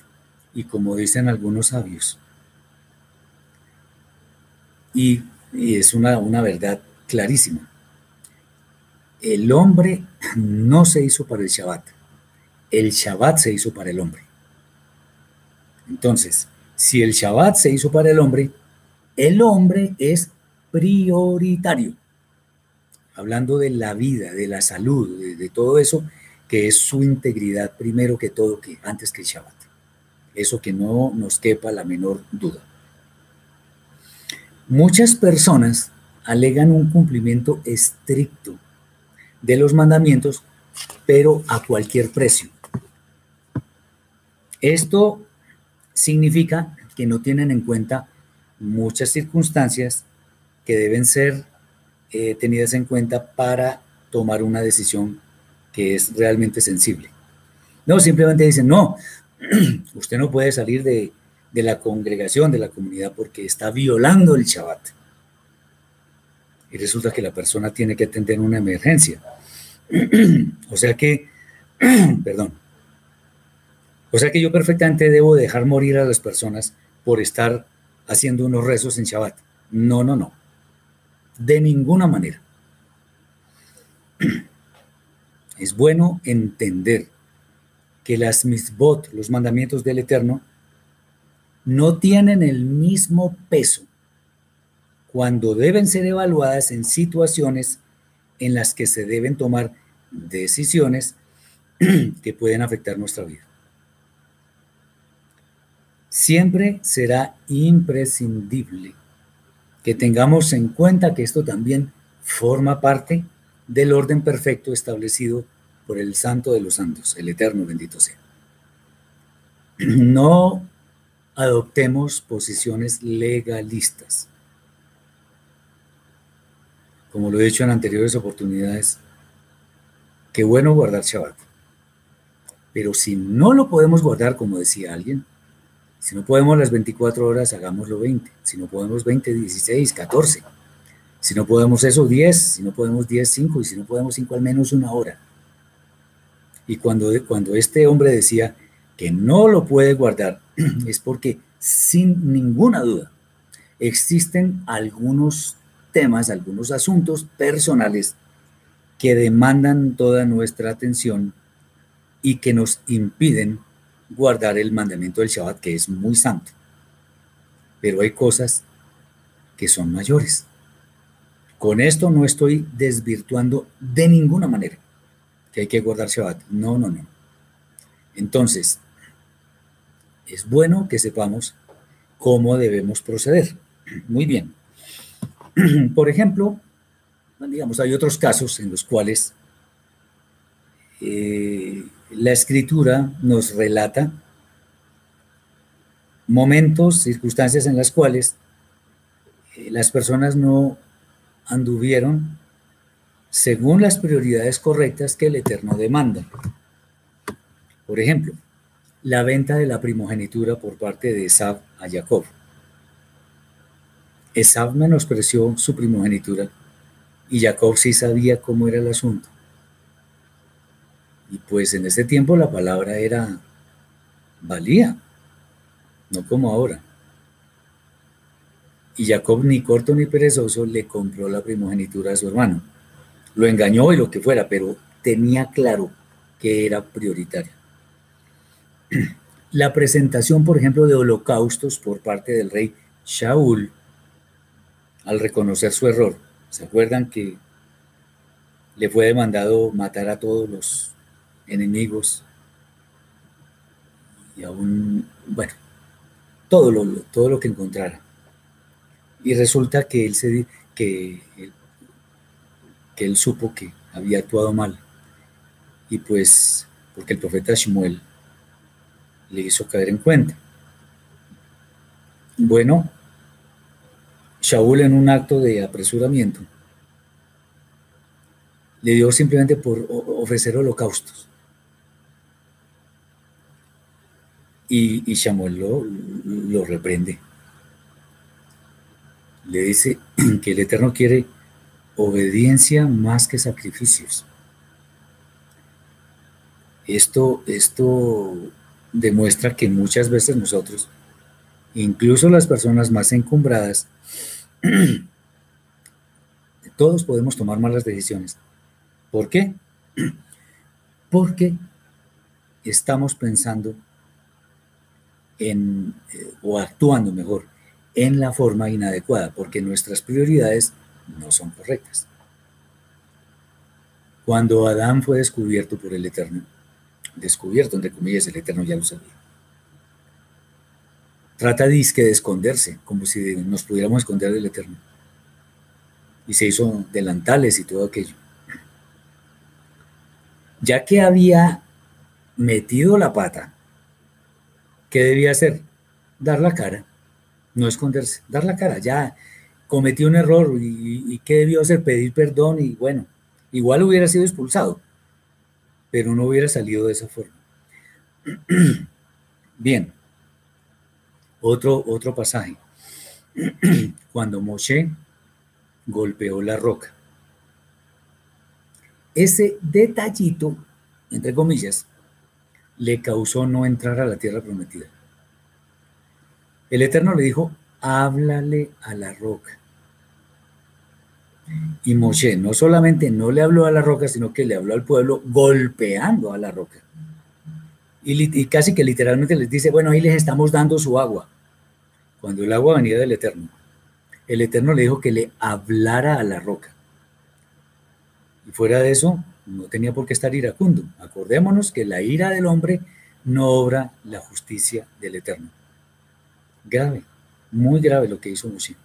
Y como dicen algunos sabios, y, es una, una verdad clarísima, el hombre no se hizo para el Shabbat, el Shabbat se hizo para el hombre. Entonces, si el Shabbat se hizo para el hombre, el hombre es prioritario. Hablando de la vida, de la salud, de, todo eso, que es su integridad primero que todo, que antes que el Shabbat. Eso que no nos quepa la menor duda. Muchas personas alegan un cumplimiento estricto de los mandamientos, pero a cualquier precio. Esto significa que no tienen en cuenta muchas circunstancias que deben ser eh, tenidas en cuenta para tomar una decisión que es realmente sensible. No, simplemente dicen, no, usted no puede salir de, de la congregación, de la comunidad, porque está violando el Shabbat. Y resulta que la persona tiene que atender una emergencia. o sea que, perdón, o sea que yo perfectamente debo dejar morir a las personas por estar haciendo unos rezos en Shabbat. No, no, no. De ninguna manera. Es bueno entender que las misbot, los mandamientos del Eterno, no tienen el mismo peso cuando deben ser evaluadas en situaciones en las que se deben tomar decisiones que pueden afectar nuestra vida. Siempre será imprescindible que tengamos en cuenta que esto también forma parte del orden perfecto establecido por el Santo de los Santos, el Eterno bendito sea. No adoptemos posiciones legalistas. Como lo he dicho en anteriores oportunidades, qué bueno guardar Shabbat. Pero si no lo podemos guardar, como decía alguien, si no podemos las 24 horas, hagámoslo 20. Si no podemos 20, 16, 14. Si no podemos eso, 10. Si no podemos 10, 5. Y si no podemos 5, al menos una hora. Y cuando, cuando este hombre decía que no lo puede guardar, es porque sin ninguna duda existen algunos temas, algunos asuntos personales que demandan toda nuestra atención y que nos impiden guardar el mandamiento del Shabbat, que es muy santo. Pero hay cosas que son mayores. Con esto no estoy desvirtuando de ninguna manera que hay que guardar Shabbat. No, no, no. Entonces, es bueno que sepamos cómo debemos proceder. Muy bien. Por ejemplo, digamos, hay otros casos en los cuales eh, la escritura nos relata momentos, circunstancias en las cuales eh, las personas no anduvieron según las prioridades correctas que el Eterno demanda. Por ejemplo, la venta de la primogenitura por parte de Esab a Jacob. Esab menospreció su primogenitura y Jacob sí sabía cómo era el asunto. Y pues en ese tiempo la palabra era valía, no como ahora. Y Jacob, ni corto ni perezoso, le compró la primogenitura a su hermano. Lo engañó y lo que fuera, pero tenía claro que era prioritario. La presentación, por ejemplo, de holocaustos por parte del rey Shaul, al reconocer su error, ¿se acuerdan que le fue demandado matar a todos los enemigos y aún, bueno, todo lo, todo lo que encontrara. Y resulta que él, se, que, que él supo que había actuado mal. Y pues porque el profeta Shmuel le hizo caer en cuenta. Bueno, Shaul en un acto de apresuramiento le dio simplemente por ofrecer holocaustos. Y, y Shamuel lo, lo reprende. Le dice que el Eterno quiere obediencia más que sacrificios. Esto, esto demuestra que muchas veces nosotros, incluso las personas más encumbradas, todos podemos tomar malas decisiones. ¿Por qué? Porque estamos pensando en, eh, o actuando mejor, en la forma inadecuada, porque nuestras prioridades no son correctas. Cuando Adán fue descubierto por el Eterno, descubierto, entre comillas, el Eterno ya lo sabía. Trata disque de esconderse, como si nos pudiéramos esconder del Eterno. Y se hizo delantales y todo aquello. Ya que había metido la pata, ¿qué debía hacer? Dar la cara, no esconderse, dar la cara. Ya cometió un error y, y ¿qué debió hacer? Pedir perdón y bueno, igual hubiera sido expulsado pero no hubiera salido de esa forma. Bien, otro, otro pasaje. Cuando Moshe golpeó la roca. Ese detallito, entre comillas, le causó no entrar a la tierra prometida. El Eterno le dijo, háblale a la roca. Y Moshe no solamente no le habló a la roca, sino que le habló al pueblo golpeando a la roca. Y, casi que literalmente les dice, bueno, ahí les estamos dando su agua. Cuando el agua venía del Eterno. El Eterno le dijo que le hablara a la roca. Y fuera de eso, no tenía por qué estar iracundo. Acordémonos que la ira del hombre no obra la justicia del Eterno. Grave, muy grave lo que hizo Moshe.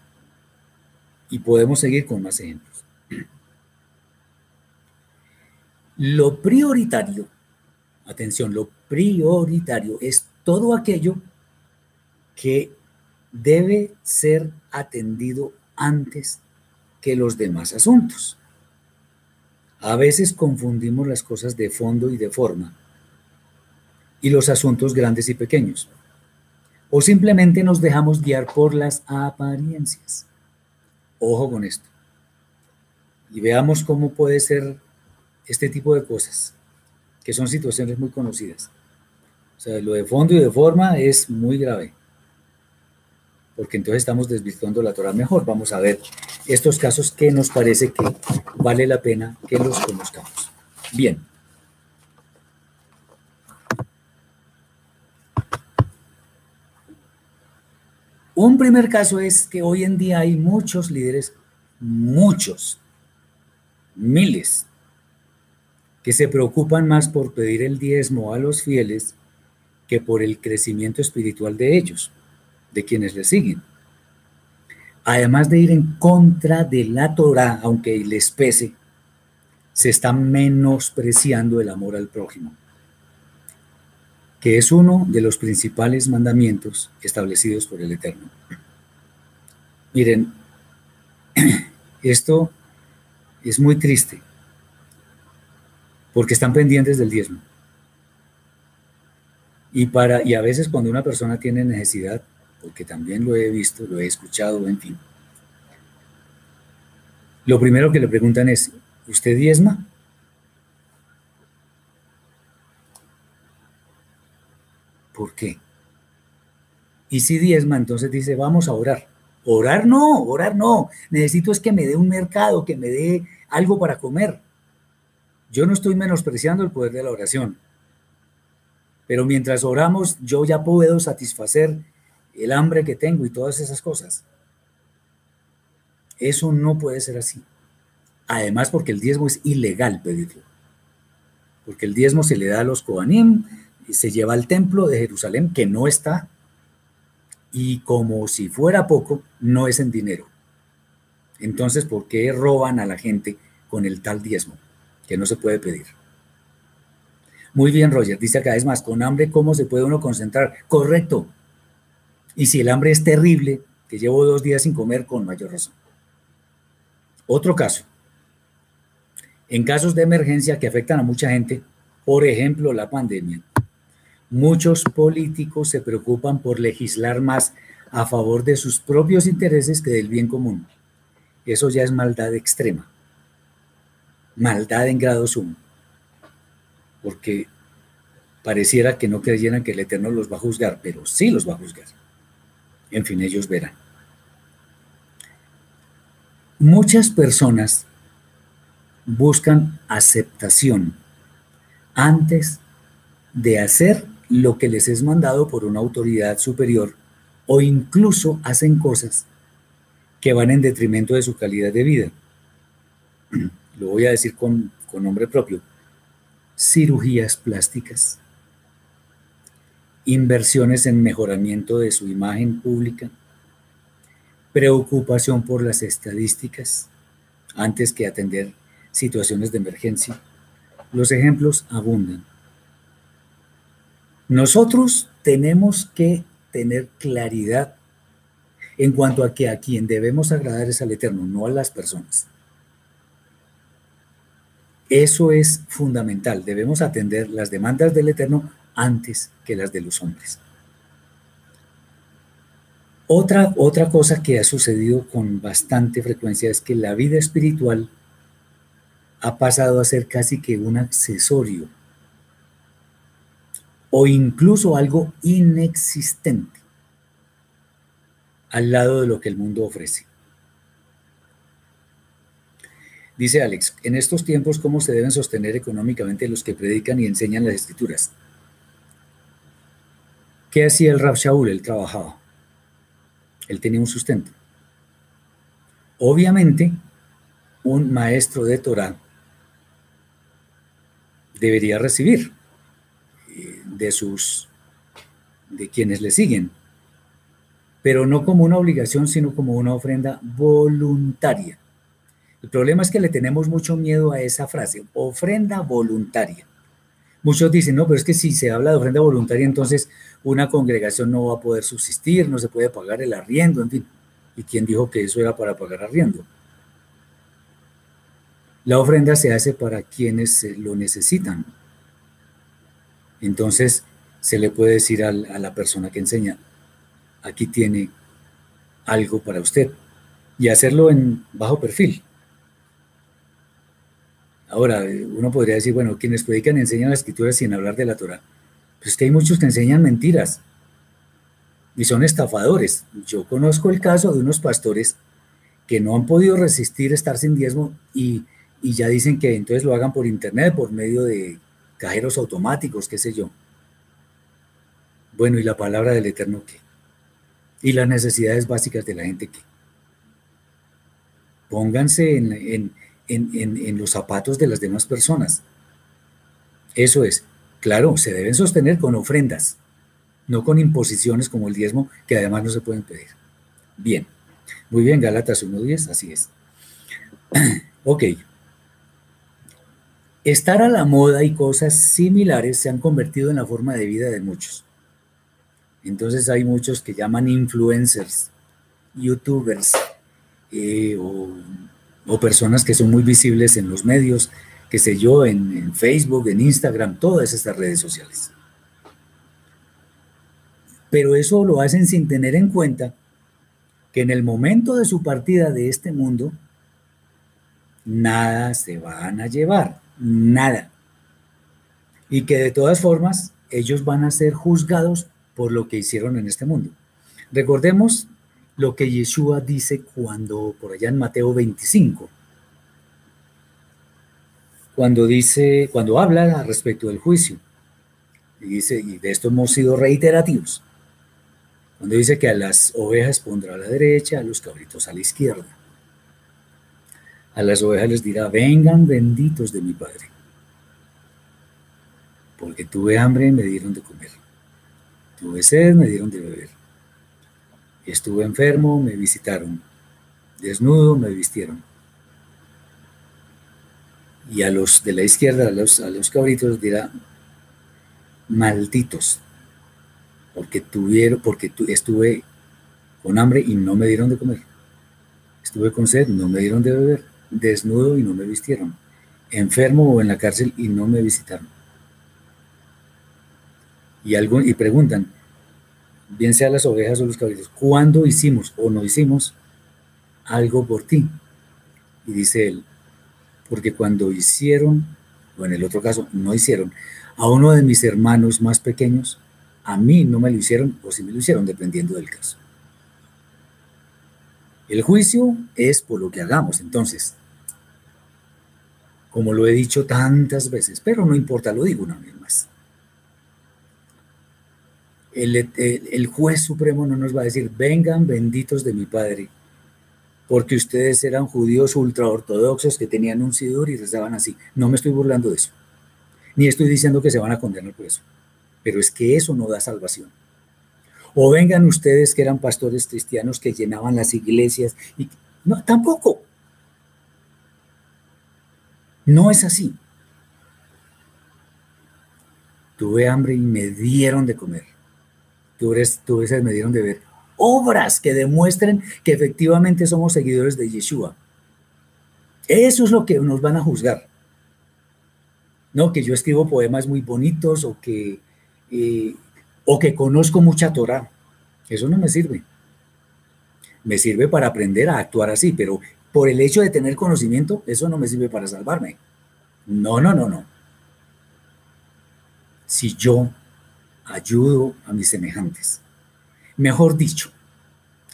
Y podemos seguir con más ejemplos. Lo prioritario, atención, lo prioritario es todo aquello que debe ser atendido antes que los demás asuntos. A veces confundimos las cosas de fondo y de forma y los asuntos grandes y pequeños. O simplemente nos dejamos guiar por las apariencias. Ojo con esto. Y veamos cómo puede ser este tipo de cosas, que son situaciones muy conocidas. O sea, lo de fondo y de forma es muy grave, porque entonces estamos desvirtuando la Torah mejor. Vamos a ver estos casos que nos parece que vale la pena que los conozcamos. Bien. Un primer caso es que hoy en día hay muchos líderes, muchos, miles, que se preocupan más por pedir el diezmo a los fieles que por el crecimiento espiritual de ellos, de quienes les siguen. Además de ir en contra de la Torah, aunque les pese, se está menospreciando el amor al prójimo que es uno de los principales mandamientos establecidos por el Eterno. Miren, esto es muy triste, porque están pendientes del diezmo. Y, para, y a veces cuando una persona tiene necesidad, porque también lo he visto, lo he escuchado, en fin, lo primero que le preguntan es, ¿usted diezma? ¿Por qué? Y si diezma, entonces dice, vamos a orar. Orar no, orar no. Necesito es que me dé un mercado, que me dé algo para comer. Yo no estoy menospreciando el poder de la oración. Pero mientras oramos, yo ya puedo satisfacer el hambre que tengo y todas esas cosas. Eso no puede ser así. Además, porque el diezmo es ilegal pedirlo. Porque el diezmo se le da a los Kohanim, se lleva al templo de Jerusalén, que no está, y como si fuera poco, no es en dinero. Entonces, ¿por qué roban a la gente con el tal diezmo? Que no se puede pedir. Muy bien, Roger, dice acá, es más, con hambre, ¿cómo se puede uno concentrar? Correcto. Y si el hambre es terrible, que llevo dos días sin comer, con mayor razón. Otro caso. En casos de emergencia que afectan a mucha gente, por ejemplo, la pandemia, muchos políticos se preocupan por legislar más a favor de sus propios intereses que del bien común. Eso ya es maldad extrema. Maldad en grado sumo. Porque pareciera que no creyeran que el Eterno los va a juzgar, pero sí los va a juzgar. En fin, ellos verán. Muchas personas buscan aceptación antes de hacer lo que les es mandado por una autoridad superior o incluso hacen cosas que van en detrimento de su calidad de vida. Lo voy a decir con, con nombre propio. Cirugías plásticas, inversiones en mejoramiento de su imagen pública, preocupación por las estadísticas antes que atender situaciones de emergencia. Los ejemplos abundan. Nosotros tenemos que tener claridad en cuanto a que a quien debemos agradar es al Eterno, no a las personas. Eso es fundamental. Debemos atender las demandas del Eterno antes que las de los hombres. Otra, otra cosa que ha sucedido con bastante frecuencia es que la vida espiritual ha pasado a ser casi que un accesorio o incluso algo inexistente al lado de lo que el mundo ofrece. Dice Alex, en estos tiempos, ¿cómo se deben sostener económicamente los que predican y enseñan las escrituras? ¿Qué hacía el Rab Shaul? Él trabajaba. Él tenía un sustento. Obviamente, un maestro de Torah debería recibir de sus de quienes le siguen pero no como una obligación, sino como una ofrenda voluntaria. El problema es que le tenemos mucho miedo a esa frase, ofrenda voluntaria. Muchos dicen, no, pero es que si se habla de ofrenda voluntaria, entonces una congregación no va a poder subsistir, no se puede pagar el arriendo, en fin. ¿Y quién dijo que eso era para pagar arriendo? La ofrenda se hace para quienes lo necesitan. Entonces se le puede decir a la persona que enseña, aquí tiene algo para usted y hacerlo en bajo perfil. Ahora, uno podría decir, bueno, quienes predican enseñan la escritura sin hablar de la Torah. Pues es que hay muchos que enseñan mentiras y son estafadores. Yo conozco el caso de unos pastores que no han podido resistir estar sin diezmo y ya dicen que entonces lo hagan por internet, por medio de cajeros automáticos, qué sé yo. Bueno, ¿y la palabra del Eterno qué? y las necesidades básicas de la gente que pónganse en, los zapatos de las demás personas. Eso es, claro, se deben sostener con ofrendas, no con imposiciones como el diezmo, que además no se pueden pedir. Bien, muy bien, Gálatas 1.10, así es. ok. Estar a la moda y cosas similares se han convertido en la forma de vida de muchos. Entonces hay muchos que llaman influencers, youtubers eh, o, personas que son muy visibles en los medios, qué sé yo, en, en Facebook, en Instagram, todas estas redes sociales. Pero eso lo hacen sin tener en cuenta que en el momento de su partida de este mundo, nada se van a llevar, nada. Y que de todas formas ellos van a ser juzgados por lo que hicieron en este mundo. Recordemos lo que Yeshua dice cuando, por allá en Mateo 25, cuando dice, cuando habla respecto del juicio, y dice, y de esto hemos sido reiterativos, cuando dice que a las ovejas pondrá a la derecha, a los cabritos a la izquierda. A las ovejas les dirá, vengan benditos de mi Padre, porque tuve hambre y me dieron de comer Tuve sed, me dieron de beber. Estuve enfermo, me visitaron. Desnudo, me vistieron. Y a los de la izquierda, a los, cabritos, dirá, malditos, porque tuvieron, porque estuve con hambre y no me dieron de comer. Estuve con sed, no me dieron de beber, desnudo y no me vistieron, enfermo o en la cárcel y no me visitaron. Y, y preguntan, bien sea las ovejas o los caballos, ¿cuándo hicimos o no hicimos algo por ti? Y dice él, porque cuando hicieron, o en el otro caso, no hicieron, a uno de mis hermanos más pequeños, a mí no me lo hicieron o si me lo hicieron, dependiendo del caso. El juicio es por lo que hagamos, entonces, como lo he dicho tantas veces, pero no importa, lo digo una vez más. El, juez supremo no nos va a decir, vengan benditos de mi Padre, porque ustedes eran judíos ultraortodoxos que tenían un sidur y rezaban así. No me estoy burlando de eso, ni estoy diciendo que se van a condenar por eso, pero es que eso no da salvación. O vengan ustedes que eran pastores cristianos que llenaban las iglesias y no, tampoco. No es así. Tuve hambre y me dieron de comer. Tuve, tuve sed, me dieron de ver. Obras que demuestren que efectivamente somos seguidores de Yeshua. Eso es lo que nos van a juzgar. No, que yo escribo poemas muy bonitos o que eh, o que conozco mucha Torah. Eso no me sirve. Me sirve para aprender a actuar así, pero por el hecho de tener conocimiento, eso no me sirve para salvarme. No, no, no, no. Si yo ayudo a mis semejantes, mejor dicho,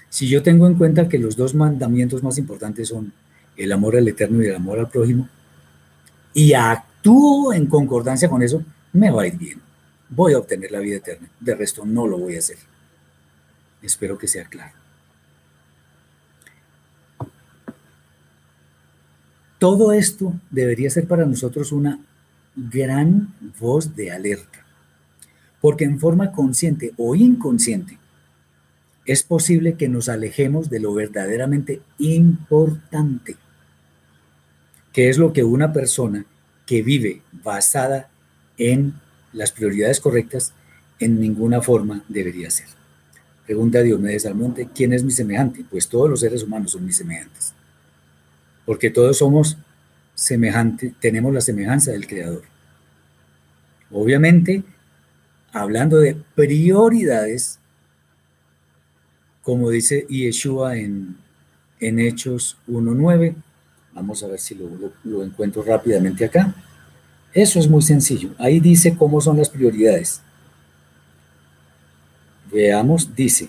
si yo tengo en cuenta que los dos mandamientos más importantes son el amor al eterno y el amor al prójimo, y actúo en concordancia con eso, me va a ir bien voy a obtener la vida eterna. De resto, no lo voy a hacer. Espero que sea claro. Todo esto debería ser para nosotros una gran voz de alerta, porque en forma consciente o inconsciente es posible que nos alejemos de lo verdaderamente importante, que es lo que una persona que vive basada en las prioridades correctas, en ninguna forma debería ser. Pregunta Diomedes Almonte, ¿quién es mi semejante? Pues todos los seres humanos son mis semejantes. Porque todos somos semejantes, tenemos la semejanza del Creador. Obviamente, hablando de prioridades, como dice Yeshua en, en Hechos 1.9, vamos a ver si lo, lo encuentro rápidamente acá. Eso es muy sencillo. Ahí dice cómo son las prioridades. Veamos, dice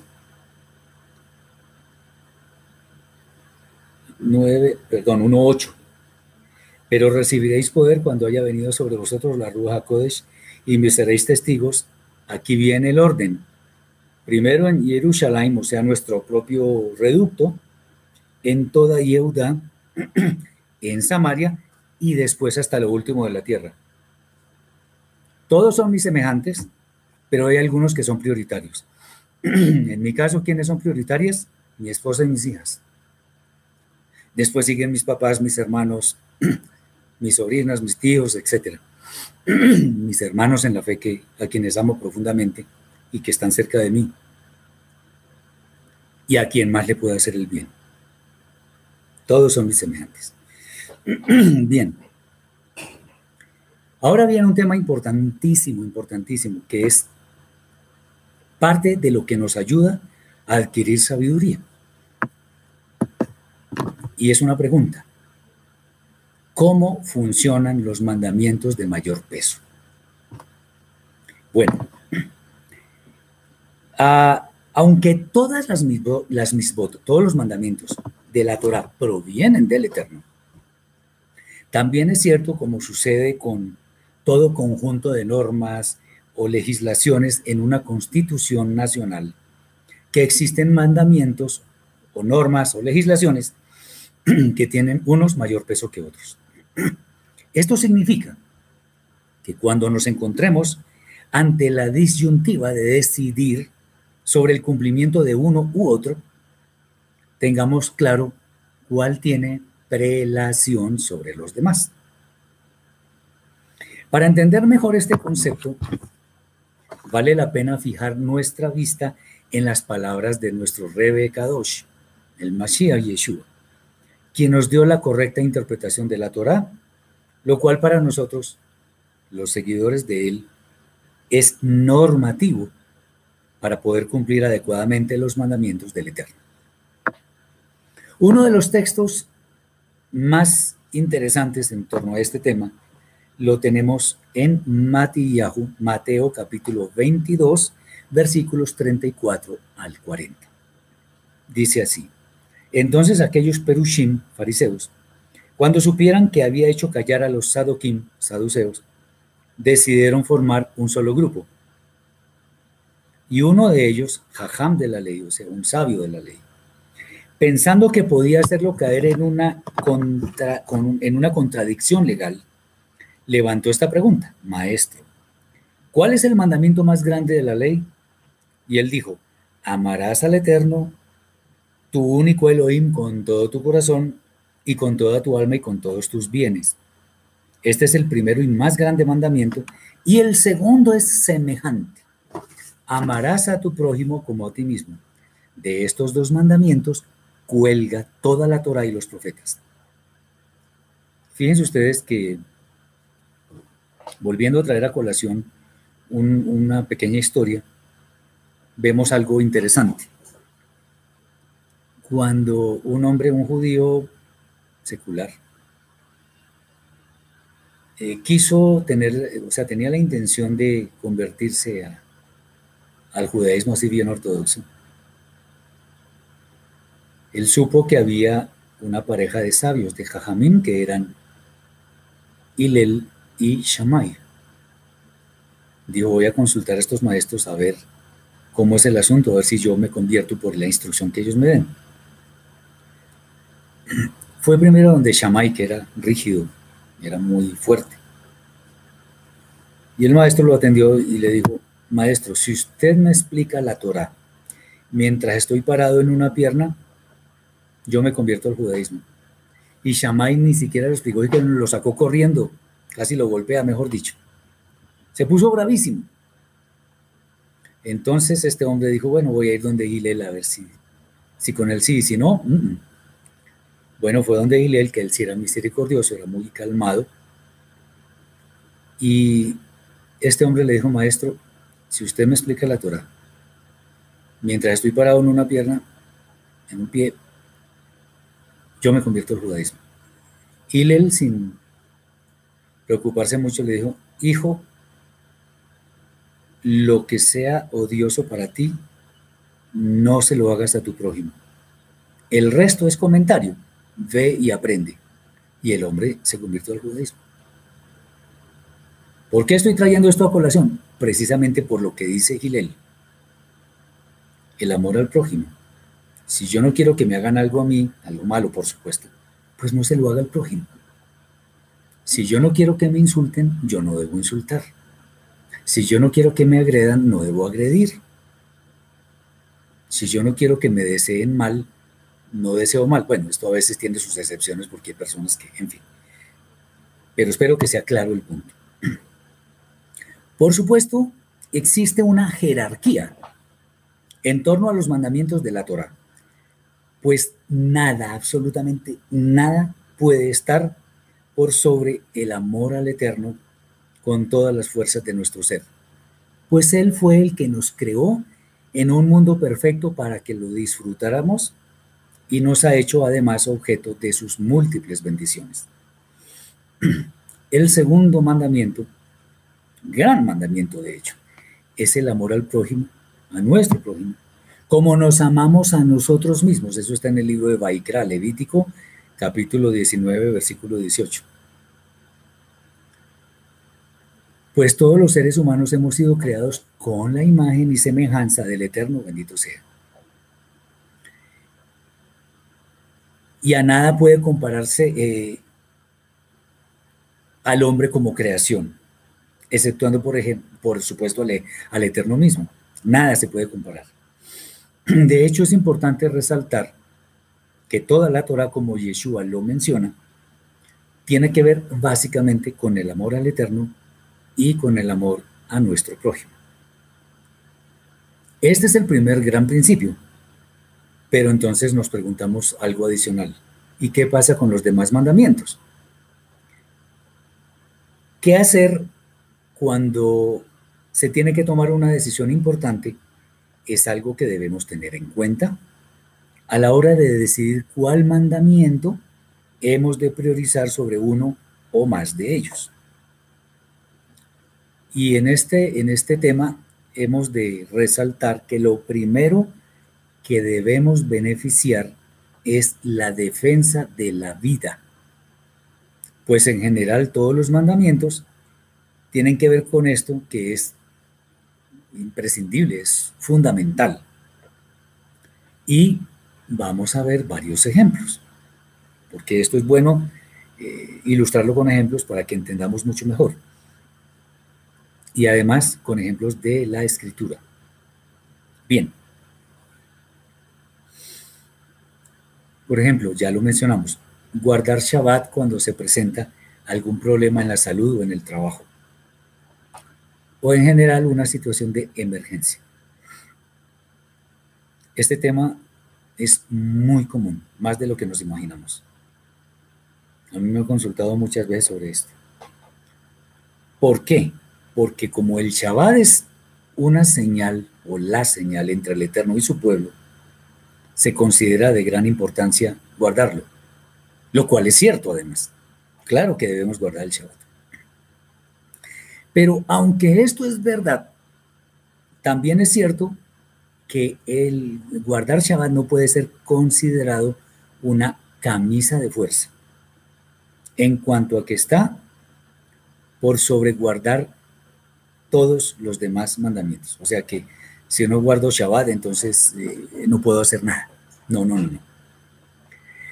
9, perdón, 1.8. Pero recibiréis poder cuando haya venido sobre vosotros la Ruja Kodesh y me seréis testigos. Aquí viene el orden. Primero en Jerusalén, o sea, nuestro propio reducto, en toda Yehuda, en Samaria y después hasta lo último de la tierra. Todos son mis semejantes, pero hay algunos que son prioritarios. en mi caso, ¿quiénes son prioritarias? Mi esposa y mis hijas. Después siguen mis papás, mis hermanos, mis sobrinas, mis tíos, etc. mis hermanos en la fe que, a quienes amo profundamente y que están cerca de mí. Y a quien más le puedo hacer el bien. Todos son mis semejantes. Bien. Ahora viene un tema importantísimo, importantísimo, que es parte de lo que nos ayuda a adquirir sabiduría. Y es una pregunta. ¿Cómo funcionan los mandamientos de mayor peso? Bueno, ah, aunque todas las, las misbot, todos los mandamientos de la Torah provienen del Eterno, también es cierto, como sucede con todo conjunto de normas o legislaciones en una constitución nacional, que existen mandamientos o normas o legislaciones que tienen unos mayor peso que otros. Esto significa que cuando nos encontremos ante la disyuntiva de decidir sobre el cumplimiento de uno u otro, tengamos claro cuál tiene prelación sobre los demás. Para entender mejor este concepto, vale la pena fijar nuestra vista en las palabras de nuestro Rebe Kadosh, el Mashiach Yeshua, quien nos dio la correcta interpretación de la Torá, lo cual para nosotros, los seguidores de él, es normativo para poder cumplir adecuadamente los mandamientos del Eterno. Uno de los textos más interesantes en torno a este tema lo tenemos en Matiyahu, Mateo capítulo 22, versículos 34 al 40. Dice así, entonces aquellos perushim, fariseos, cuando supieran que había hecho callar a los sadokim, saduceos, decidieron formar un solo grupo. Y uno de ellos, jajam de la ley, o sea, un sabio de la ley, pensando que podía hacerlo caer en una, en una contradicción legal, levantó esta pregunta, maestro, ¿cuál es el mandamiento más grande de la ley? Y él dijo, amarás al Eterno, tu único Elohim, con todo tu corazón y con toda tu alma y con todos tus bienes. Este es el primero y más grande mandamiento. Y el segundo es semejante. Amarás a tu prójimo como a ti mismo. De estos dos mandamientos cuelga toda la Torah y los profetas. Fíjense ustedes que, volviendo a traer a colación una pequeña historia, vemos algo interesante. Cuando un hombre, un judío secular, eh, quiso tener, o sea, tenía la intención de convertirse al judaísmo así bien ortodoxo, él supo que había una pareja de sabios de Jajamín que eran Hillel y Shammai. Dijo, voy a consultar a estos maestros a ver cómo es el asunto, a ver si yo me convierto por la instrucción que ellos me den. Fue primero donde Shammai, que era rígido, era muy fuerte. Y el maestro lo atendió y le dijo, maestro, si usted me explica la Torah mientras estoy parado en una pierna, yo me convierto al judaísmo. Y Shammai ni siquiera lo explicó y que lo sacó corriendo, casi lo golpea, mejor dicho. Se puso bravísimo. Entonces este hombre dijo, bueno, voy a ir donde Gilel a ver si, si con él sí, si no, bueno, fue donde Gilel, que él sí era misericordioso, era muy calmado. Y este hombre le dijo, maestro, si usted me explica la Torah, mientras estoy parado en una pierna, en un pie, yo me convierto al judaísmo. Hillel, sin preocuparse mucho, le dijo, hijo, lo que sea odioso para ti, no se lo hagas a tu prójimo. El resto es comentario, ve y aprende. Y el hombre se convirtió al judaísmo. ¿Por qué estoy trayendo esto a colación? Precisamente por lo que dice Gilel. El amor al prójimo si yo no quiero que me hagan algo a mí, algo malo por supuesto, pues no se lo haga al prójimo. Si yo no quiero que me insulten, yo no debo insultar. Si yo no quiero que me agredan, no debo agredir. Si yo no quiero que me deseen mal, no deseo mal. Bueno, esto a veces tiene sus excepciones porque hay personas que, en fin. Pero espero que sea claro el punto. Por supuesto, existe una jerarquía en torno a los mandamientos de la Torah pues nada, absolutamente nada puede estar por sobre el amor al Eterno con todas las fuerzas de nuestro ser. Pues Él fue el que nos creó en un mundo perfecto para que lo disfrutáramos y nos ha hecho además objeto de sus múltiples bendiciones. El segundo mandamiento, gran mandamiento de hecho, es el amor al prójimo, a nuestro prójimo, como nos amamos a nosotros mismos. Eso está en el libro de Baikra, Levítico, capítulo 19, versículo 18. Pues todos los seres humanos hemos sido creados con la imagen y semejanza del Eterno, bendito sea. Y a nada puede compararse eh, al hombre como creación, exceptuando, por ejemplo, por supuesto, al, al Eterno mismo. Nada se puede comparar. De hecho, es importante resaltar que toda la Torah, como Yeshua lo menciona, tiene que ver básicamente con el amor al Eterno y con el amor a nuestro prójimo. Este es el primer gran principio. Pero entonces nos preguntamos algo adicional. ¿Y qué pasa con los demás mandamientos? ¿Qué hacer cuando se tiene que tomar una decisión importante? Es algo que debemos tener en cuenta a la hora de decidir cuál mandamiento hemos de priorizar sobre uno o más de ellos. Y en este, en este tema hemos de resaltar que lo primero que debemos beneficiar es la defensa de la vida. Pues en general todos los mandamientos tienen que ver con esto que es imprescindible, es fundamental. Y vamos a ver varios ejemplos, porque esto es bueno eh, ilustrarlo con ejemplos para que entendamos mucho mejor. Y además con ejemplos de la escritura. Bien. Por ejemplo, ya lo mencionamos, guardar Shabbat cuando se presenta algún problema en la salud o en el trabajo. O en general una situación de emergencia. Este tema es muy común, más de lo que nos imaginamos. A mí me han consultado muchas veces sobre esto. ¿Por qué? Porque como el Shabbat es una señal o la señal entre el Eterno y su pueblo, se considera de gran importancia guardarlo, lo cual es cierto además. Claro que debemos guardar el Shabbat. Pero aunque esto es verdad, también es cierto que el guardar Shabbat no puede ser considerado una camisa de fuerza en cuanto a que está por sobreguardar todos los demás mandamientos. O sea que si no guardo Shabbat, entonces eh, no puedo hacer nada. No, no, no, no.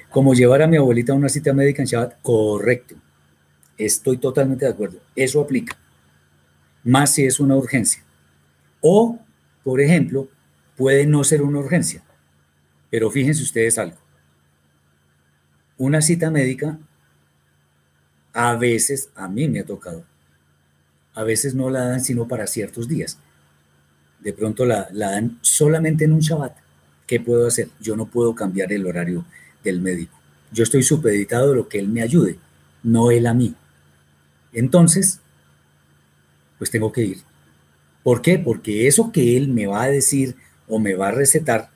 Como llevar a mi abuelita a una cita médica en Shabbat, correcto. Estoy totalmente de acuerdo. Eso aplica. Más si es una urgencia. O, por ejemplo, puede no ser una urgencia. Pero fíjense ustedes algo. Una cita médica a veces, a mí me ha tocado, a veces no la dan sino para ciertos días. De pronto la, dan solamente en un Shabbat. ¿Qué puedo hacer? Yo no puedo cambiar el horario del médico. Yo estoy supeditado a lo que él me ayude, no él a mí. Entonces, pues tengo que ir. ¿Por qué? Porque eso que él me va a decir o me va a recetar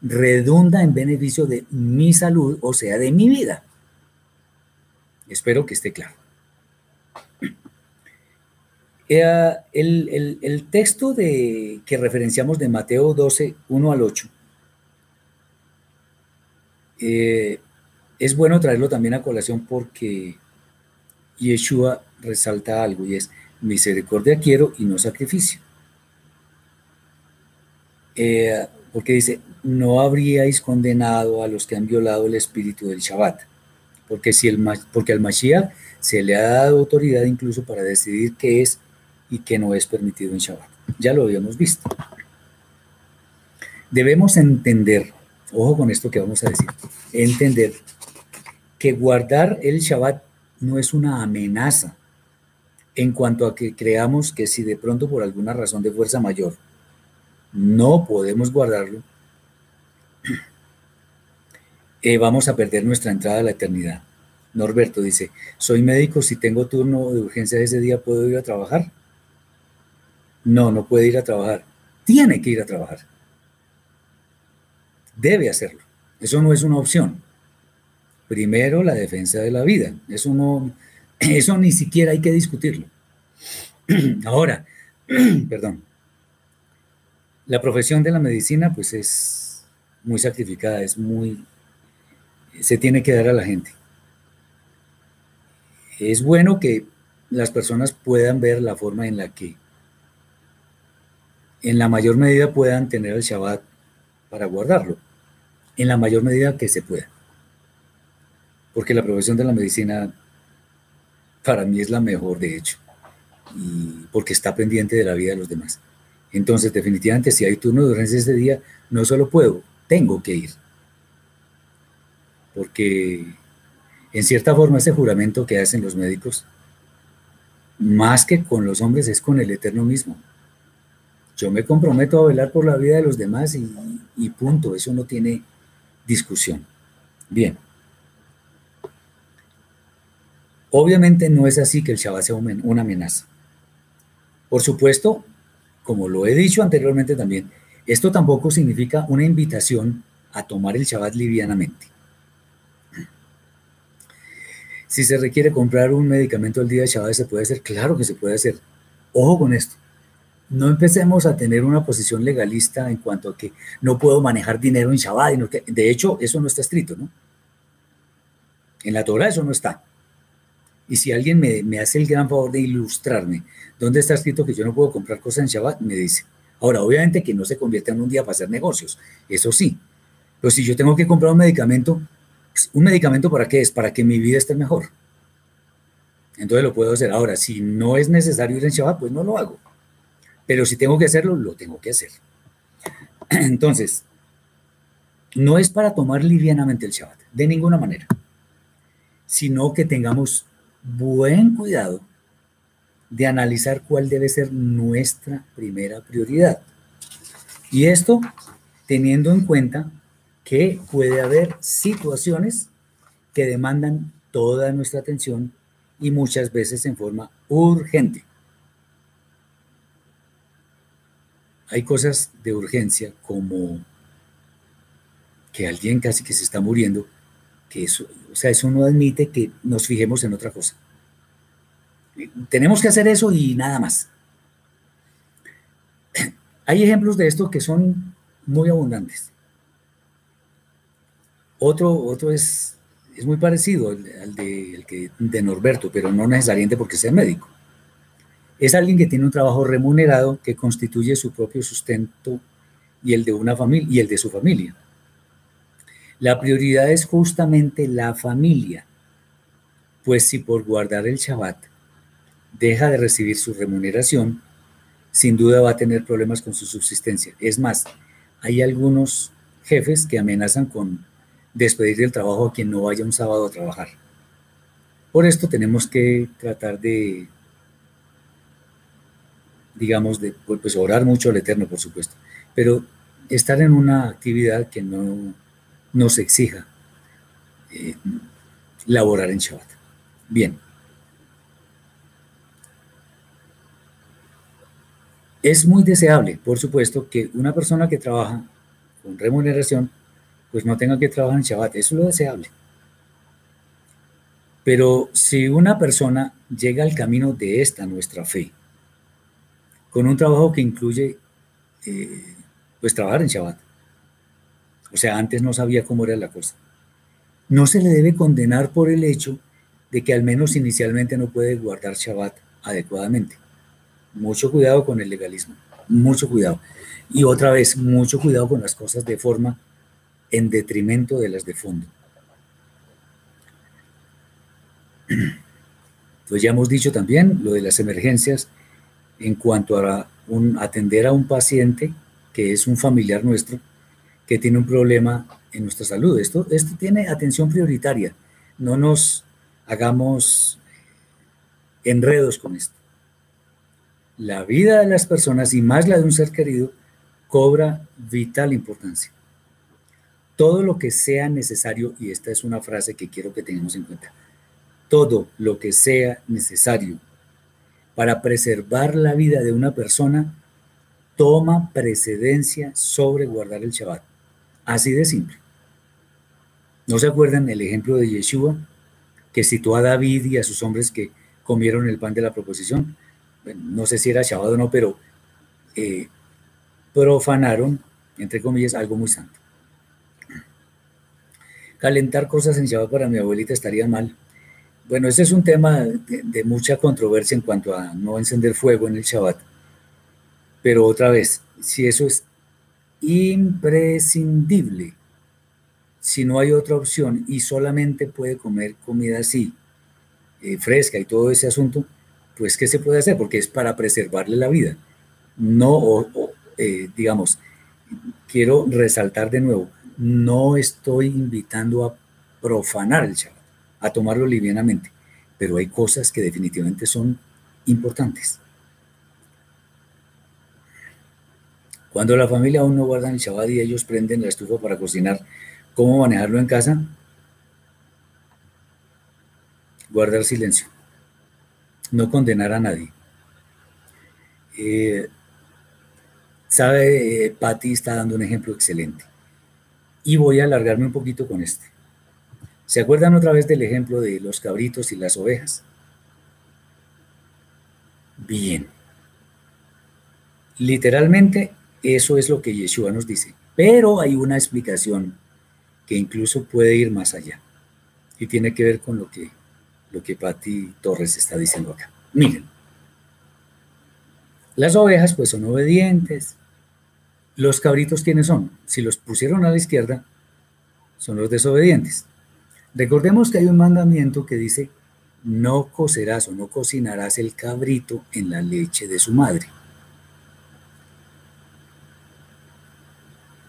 redunda en beneficio de mi salud, o sea, de mi vida. Espero que esté claro. El, texto de, que referenciamos de Mateo 12, 1 al 8, eh, es bueno traerlo también a colación porque Yeshua resalta algo y es misericordia quiero y no sacrificio. Eh, porque dice, no habríais condenado a los que han violado el espíritu del Shabbat porque, si el, porque al Mashiach se le ha dado autoridad incluso para decidir qué es y qué no es permitido en Shabbat. Ya lo habíamos visto. Debemos entender, ojo con esto que vamos a decir, entender que guardar el Shabbat no es una amenaza en cuanto a que creamos que si de pronto por alguna razón de fuerza mayor no podemos guardarlo, eh, vamos a perder nuestra entrada a la eternidad. Norberto dice, soy médico, si tengo turno de urgencia ese día, ¿puedo ir a trabajar? No, no puede ir a trabajar. Tiene que ir a trabajar. Debe hacerlo. Eso no es una opción. Primero, la defensa de la vida. Eso no, eso ni siquiera hay que discutirlo. Ahora, perdón. La profesión de la medicina, pues es muy sacrificada, es muy se tiene que dar a la gente. Es bueno que las personas puedan ver la forma en la que en la mayor medida puedan tener el Shabbat para guardarlo, en la mayor medida que se pueda. Porque la profesión de la medicina para mí es la mejor, de hecho, y porque está pendiente de la vida de los demás. Entonces, definitivamente, si hay turno de urgencia ese día, no solo puedo, tengo que ir porque en cierta forma ese juramento que hacen los médicos, más que con los hombres, es con el Eterno mismo. Yo me comprometo a velar por la vida de los demás y, punto, eso no tiene discusión. Bien. Obviamente no es así que el Shabbat sea una amenaza. Por supuesto, como lo he dicho anteriormente también, esto tampoco significa una invitación a tomar el Shabbat livianamente. Si se requiere comprar un medicamento el día de Shabbat, ¿se puede hacer? Claro que se puede hacer. Ojo con esto. No empecemos a tener una posición legalista en cuanto a que no puedo manejar dinero en Shabbat. de hecho, eso no está escrito, ¿no? En la Torah eso no está. Y si alguien me, me, hace el gran favor de ilustrarme dónde está escrito que yo no puedo comprar cosas en Shabbat, me dice. Ahora, obviamente que no se convierta en un día para hacer negocios, eso sí. Pero si yo tengo que comprar un medicamento, ¿un medicamento para qué es? Para que mi vida esté mejor. Entonces lo puedo hacer. Ahora, si no es necesario ir en Shabbat, pues no lo hago. Pero si tengo que hacerlo, lo tengo que hacer. Entonces, no es para tomar livianamente el Shabbat, de ninguna manera, sino que tengamos buen cuidado de analizar cuál debe ser nuestra primera prioridad. Y esto teniendo en cuenta que puede haber situaciones que demandan toda nuestra atención y muchas veces en forma urgente. Hay cosas de urgencia como que alguien casi que se está muriendo, que eso, o sea, eso no admite que nos fijemos en otra cosa. Tenemos que hacer eso y nada más. Hay ejemplos de esto que son muy abundantes. Otro, otro es, es muy parecido al, de, que, de Norberto, pero no necesariamente porque sea médico. Es alguien que tiene un trabajo remunerado que constituye su propio sustento y el de una familia y el de su familia. La prioridad es justamente la familia, pues si por guardar el Shabbat deja de recibir su remuneración, sin duda va a tener problemas con su subsistencia. Es más, hay algunos jefes que amenazan con despedir del trabajo a quien no vaya un sábado a trabajar. Por esto tenemos que tratar de, digamos, de pues, orar mucho al Eterno, por supuesto, pero estar en una actividad que no nos exija eh, laborar en Shabbat. Bien. Es muy deseable, por supuesto, que una persona que trabaja con remuneración, pues no tenga que trabajar en Shabbat. Eso es lo deseable. Pero si una persona llega al camino de esta nuestra fe, con un trabajo que incluye, eh, pues trabajar en Shabbat, o sea, antes no sabía cómo era la cosa, no se le debe condenar por el hecho de que al menos inicialmente no puede guardar Shabbat adecuadamente. Mucho cuidado con el legalismo, mucho cuidado. Y otra vez, mucho cuidado con las cosas de forma en detrimento de las de fondo. Pues ya hemos dicho también lo de las emergencias en cuanto a atender a un paciente que es un familiar nuestro que tiene un problema en nuestra salud. Esto, esto tiene atención prioritaria. No nos hagamos enredos con esto la vida de las personas y más la de un ser querido cobra vital importancia. Todo lo que sea necesario, y esta es una frase que quiero que tengamos en cuenta, todo lo que sea necesario para preservar la vida de una persona toma precedencia sobre guardar el Shabbat. Así de simple. ¿No se acuerdan el ejemplo de Yeshua que citó a David y a sus hombres que comieron el pan de la proposición? no sé si era Shabbat o no, pero eh, profanaron, entre comillas, algo muy santo. Calentar cosas en Shabbat para mi abuelita estaría mal. Bueno, ese es un tema de, mucha controversia en cuanto a no encender fuego en el Shabbat. Pero otra vez, si eso es imprescindible, si no hay otra opción y solamente puede comer comida así, eh, fresca y todo ese asunto, pues ¿qué se puede hacer? Porque es para preservarle la vida. No, eh, digamos, quiero resaltar de nuevo, no estoy invitando a profanar el Shabbat, a tomarlo livianamente, pero hay cosas que definitivamente son importantes. Cuando la familia aún no guarda el Shabbat y ellos prenden la estufa para cocinar, ¿cómo manejarlo en casa? Guardar silencio. No condenar a nadie. Eh, sabe, eh, Patti está dando un ejemplo excelente. Y voy a alargarme un poquito con este. ¿Se acuerdan otra vez del ejemplo de los cabritos y las ovejas? Bien. Literalmente, eso es lo que Yeshua nos dice. Pero hay una explicación que incluso puede ir más allá. Y tiene que ver con lo que, lo que Patti Torres está diciendo acá. Miren. Las ovejas pues son obedientes. Los cabritos, ¿quiénes son? Si los pusieron a la izquierda, son los desobedientes. Recordemos que hay un mandamiento que dice, no cocerás o no cocinarás el cabrito en la leche de su madre.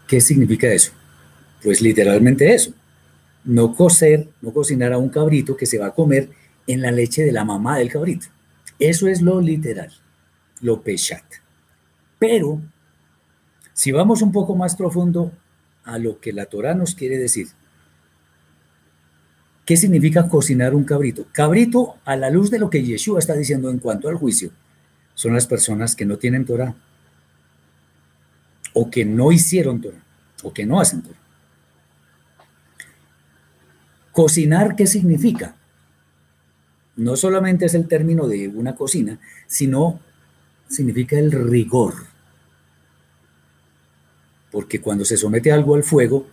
¿Qué significa eso? Pues literalmente eso. No cocer, no cocinar a un cabrito que se va a comer en la leche de la mamá del cabrito. Eso es lo literal, lo peshat. Pero, si vamos un poco más profundo a lo que la Torah nos quiere decir, ¿Qué significa cocinar un cabrito? Cabrito, a la luz de lo que Yeshua está diciendo en cuanto al juicio, son las personas que no tienen Torah, o que no hicieron Torah, o que no hacen Torah. Cocinar, ¿qué significa? No solamente es el término de una cocina, sino significa el rigor. Porque cuando se somete algo al fuego,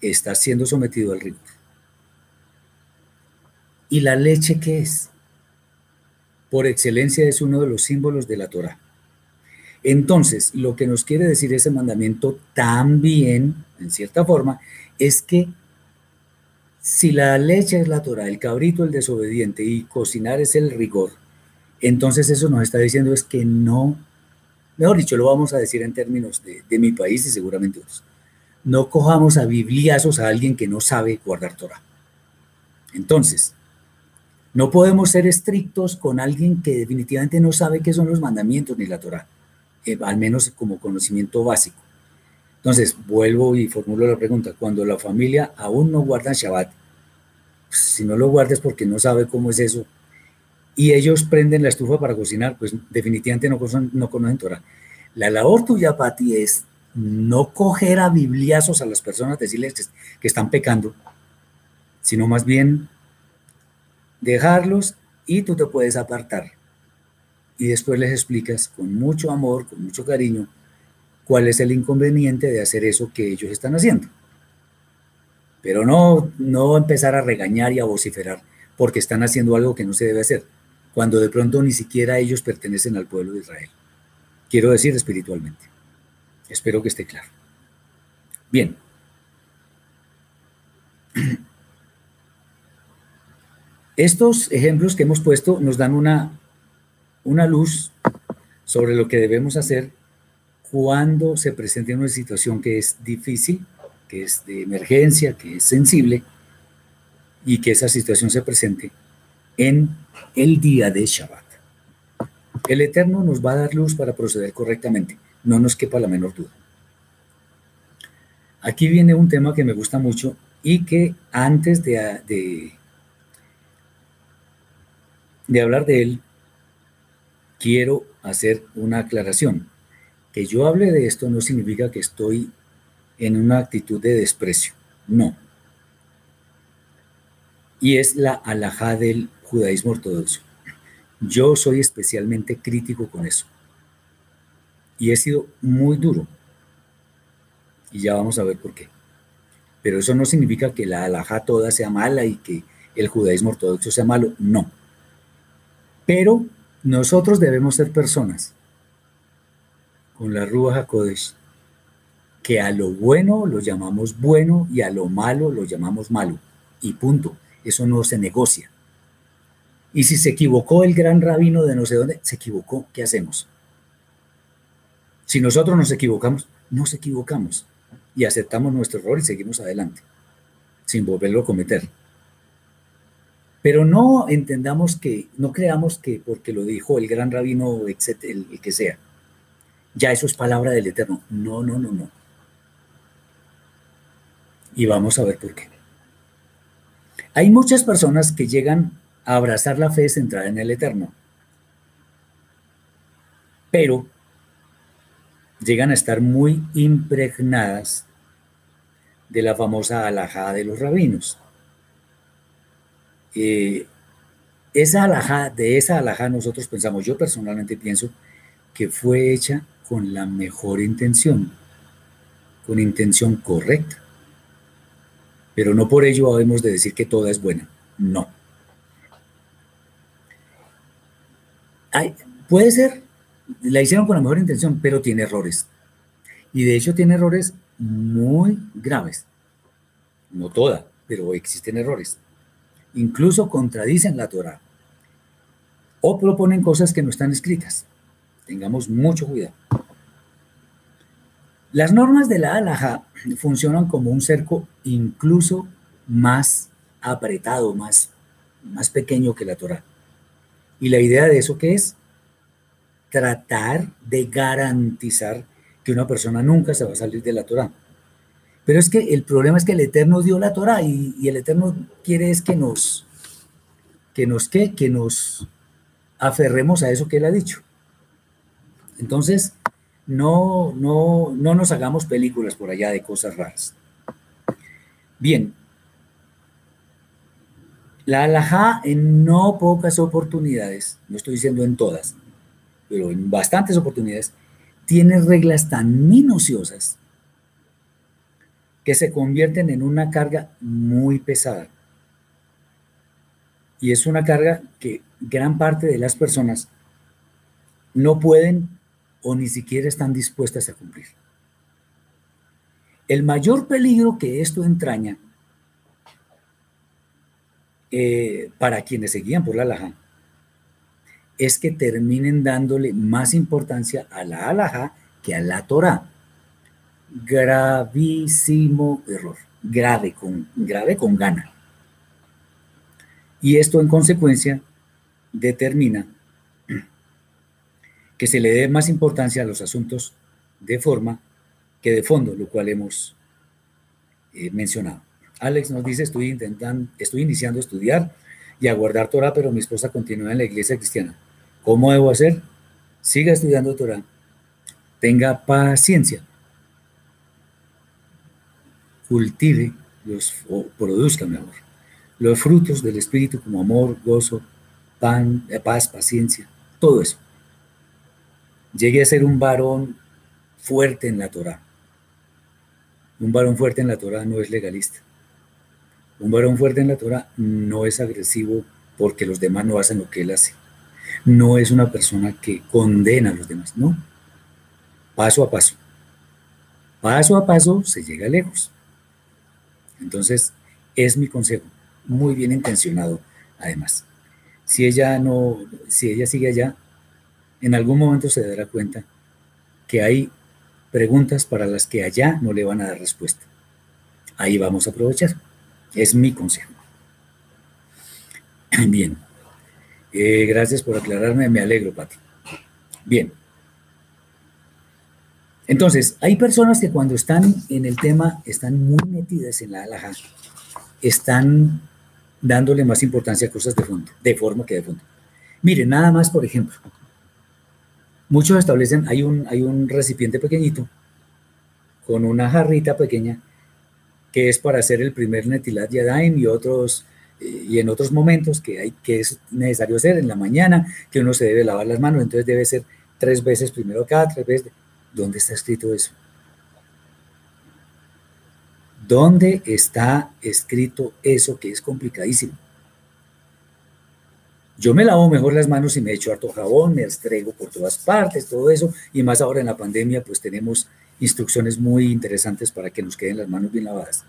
está siendo sometido al rigor. ¿Y la leche qué es? Por excelencia es uno de los símbolos de la Torah. Entonces, lo que nos quiere decir ese mandamiento también, en cierta forma, es que si la leche es la Torah, el cabrito el desobediente y cocinar es el rigor, entonces eso nos está diciendo es que no, mejor dicho, lo vamos a decir en términos de, de mi país y seguramente otros, no cojamos a bibliazos a alguien que no sabe guardar Torah. Entonces, no podemos ser estrictos con alguien que definitivamente no sabe qué son los mandamientos ni la Torah, eh, al menos como conocimiento básico. Entonces, vuelvo y formulo la pregunta, cuando la familia aún no guarda Shabbat, pues, si no lo guardes porque no sabe cómo es eso, y ellos prenden la estufa para cocinar, pues definitivamente no conocen, no conocen Torah. La labor tuya, Pati, es no coger a bibliazos a las personas, decirles que están pecando, sino más bien dejarlos y tú te puedes apartar. Y después les explicas con mucho amor, con mucho cariño, cuál es el inconveniente de hacer eso que ellos están haciendo. Pero no, no empezar a regañar y a vociferar porque están haciendo algo que no se debe hacer, cuando de pronto ni siquiera ellos pertenecen al pueblo de Israel. Quiero decir espiritualmente. Espero que esté claro. Bien. Estos ejemplos que hemos puesto nos dan una, una luz sobre lo que debemos hacer cuando se presente una situación que es difícil, que es de emergencia, que es sensible, y que esa situación se presente en el día de Shabbat. El Eterno nos va a dar luz para proceder correctamente, no nos quepa la menor duda. Aquí viene un tema que me gusta mucho y que antes de, de de hablar de él, quiero hacer una aclaración. Que yo hable de esto no significa que estoy en una actitud de desprecio, no. Y es la alajá del judaísmo ortodoxo. Yo soy especialmente crítico con eso. Y he sido muy duro. Y ya vamos a ver por qué. Pero eso no significa que la alajá toda sea mala y que el judaísmo ortodoxo sea malo. No. Pero nosotros debemos ser personas con la Ruach HaKodesh, que a lo bueno lo llamamos bueno y a lo malo lo llamamos malo. Y punto. Eso no se negocia. Y si se equivocó el gran rabino de no sé dónde, se equivocó, ¿qué hacemos? Si nosotros nos equivocamos, nos equivocamos y aceptamos nuestro error y seguimos adelante, sin volverlo a cometer. Pero no entendamos que, no creamos que porque lo dijo el gran rabino, etcétera, el, que sea. ya eso es palabra del Eterno. No, no, no, no. Y vamos a ver por qué. Hay muchas personas que llegan a abrazar la fe centrada en el Eterno, pero llegan a estar muy impregnadas de la famosa alajada de los rabinos. Eh, esa alajá, de esa alajá nosotros pensamos, yo personalmente pienso que fue hecha con la mejor intención, con intención correcta. Pero no por ello debemos de decir que toda es buena. No. puede ser, la hicieron con la mejor intención, pero tiene errores. Y de hecho tiene errores muy graves. No toda, pero existen errores. Incluso contradicen la Torah. O proponen cosas que no están escritas. Tengamos mucho cuidado. Las normas de la alhaja funcionan como un cerco incluso más apretado, más, más pequeño que la Torah. Y la idea de eso es tratar de garantizar que una persona nunca se va a salir de la Torah. Pero es que el problema es que el Eterno dio la Torah y, el Eterno quiere es que nos, que nos, ¿qué? Que nos aferremos a eso que él ha dicho. Entonces, no, no, no nos hagamos películas por allá de cosas raras. Bien, la alajá en no pocas oportunidades, no estoy diciendo en todas, pero en bastantes oportunidades, tiene reglas tan minuciosas que se convierten en una carga muy pesada. Y es una carga que gran parte de las personas no pueden o ni siquiera están dispuestas a cumplir. El mayor peligro que esto entraña eh, para quienes se guían por la alhaja es que terminen dándole más importancia a la alhaja que a la Torah. Gravísimo error, grave con, grave con gana. Y esto en consecuencia determina que se le dé más importancia a los asuntos de forma que de fondo, lo cual hemos eh, mencionado. Alex nos dice, estoy intentando, estoy iniciando a estudiar y a guardar Torah, pero mi esposa continúa en la iglesia cristiana. ¿Cómo debo hacer? Siga estudiando Torah. Tenga paciencia. Cultive los, o produzca, mejor, los frutos del Espíritu como amor, gozo, pan, eh, paz, paciencia, todo eso llegue a ser un varón fuerte en la Torah. Un varón fuerte en la Torah no es legalista. Un varón fuerte en la Torah no es agresivo porque los demás no hacen lo que él hace. No es una persona que condena a los demás, no. Paso a paso. Paso a paso se llega lejos. Entonces, es mi consejo, muy bien intencionado, además. Si ella no, si ella sigue allá, en algún momento se dará cuenta que hay preguntas para las que allá no le van a dar respuesta. Ahí vamos a aprovechar. Es mi consejo. Bien. Eh, gracias por aclararme, me alegro, Pati. Bien. Entonces, hay personas que cuando están en el tema, están muy metidas en la alhaja, están dándole más importancia a cosas de fondo, de forma que de fondo. Miren, nada más, por ejemplo, Muchos establecen, hay un, hay un recipiente pequeñito con una jarrita pequeña que es para hacer el primer Netilat Yadayim y otros y en otros momentos que hay que es necesario hacer en la mañana, que uno se debe lavar las manos, entonces debe ser tres veces primero cada tres veces. ¿Dónde está escrito eso? ¿Dónde está escrito eso que es complicadísimo? Yo me lavo mejor las manos y me echo harto jabón, me estrego por todas partes, todo eso, y más ahora en la pandemia, pues tenemos instrucciones muy interesantes para que nos queden las manos bien lavadas.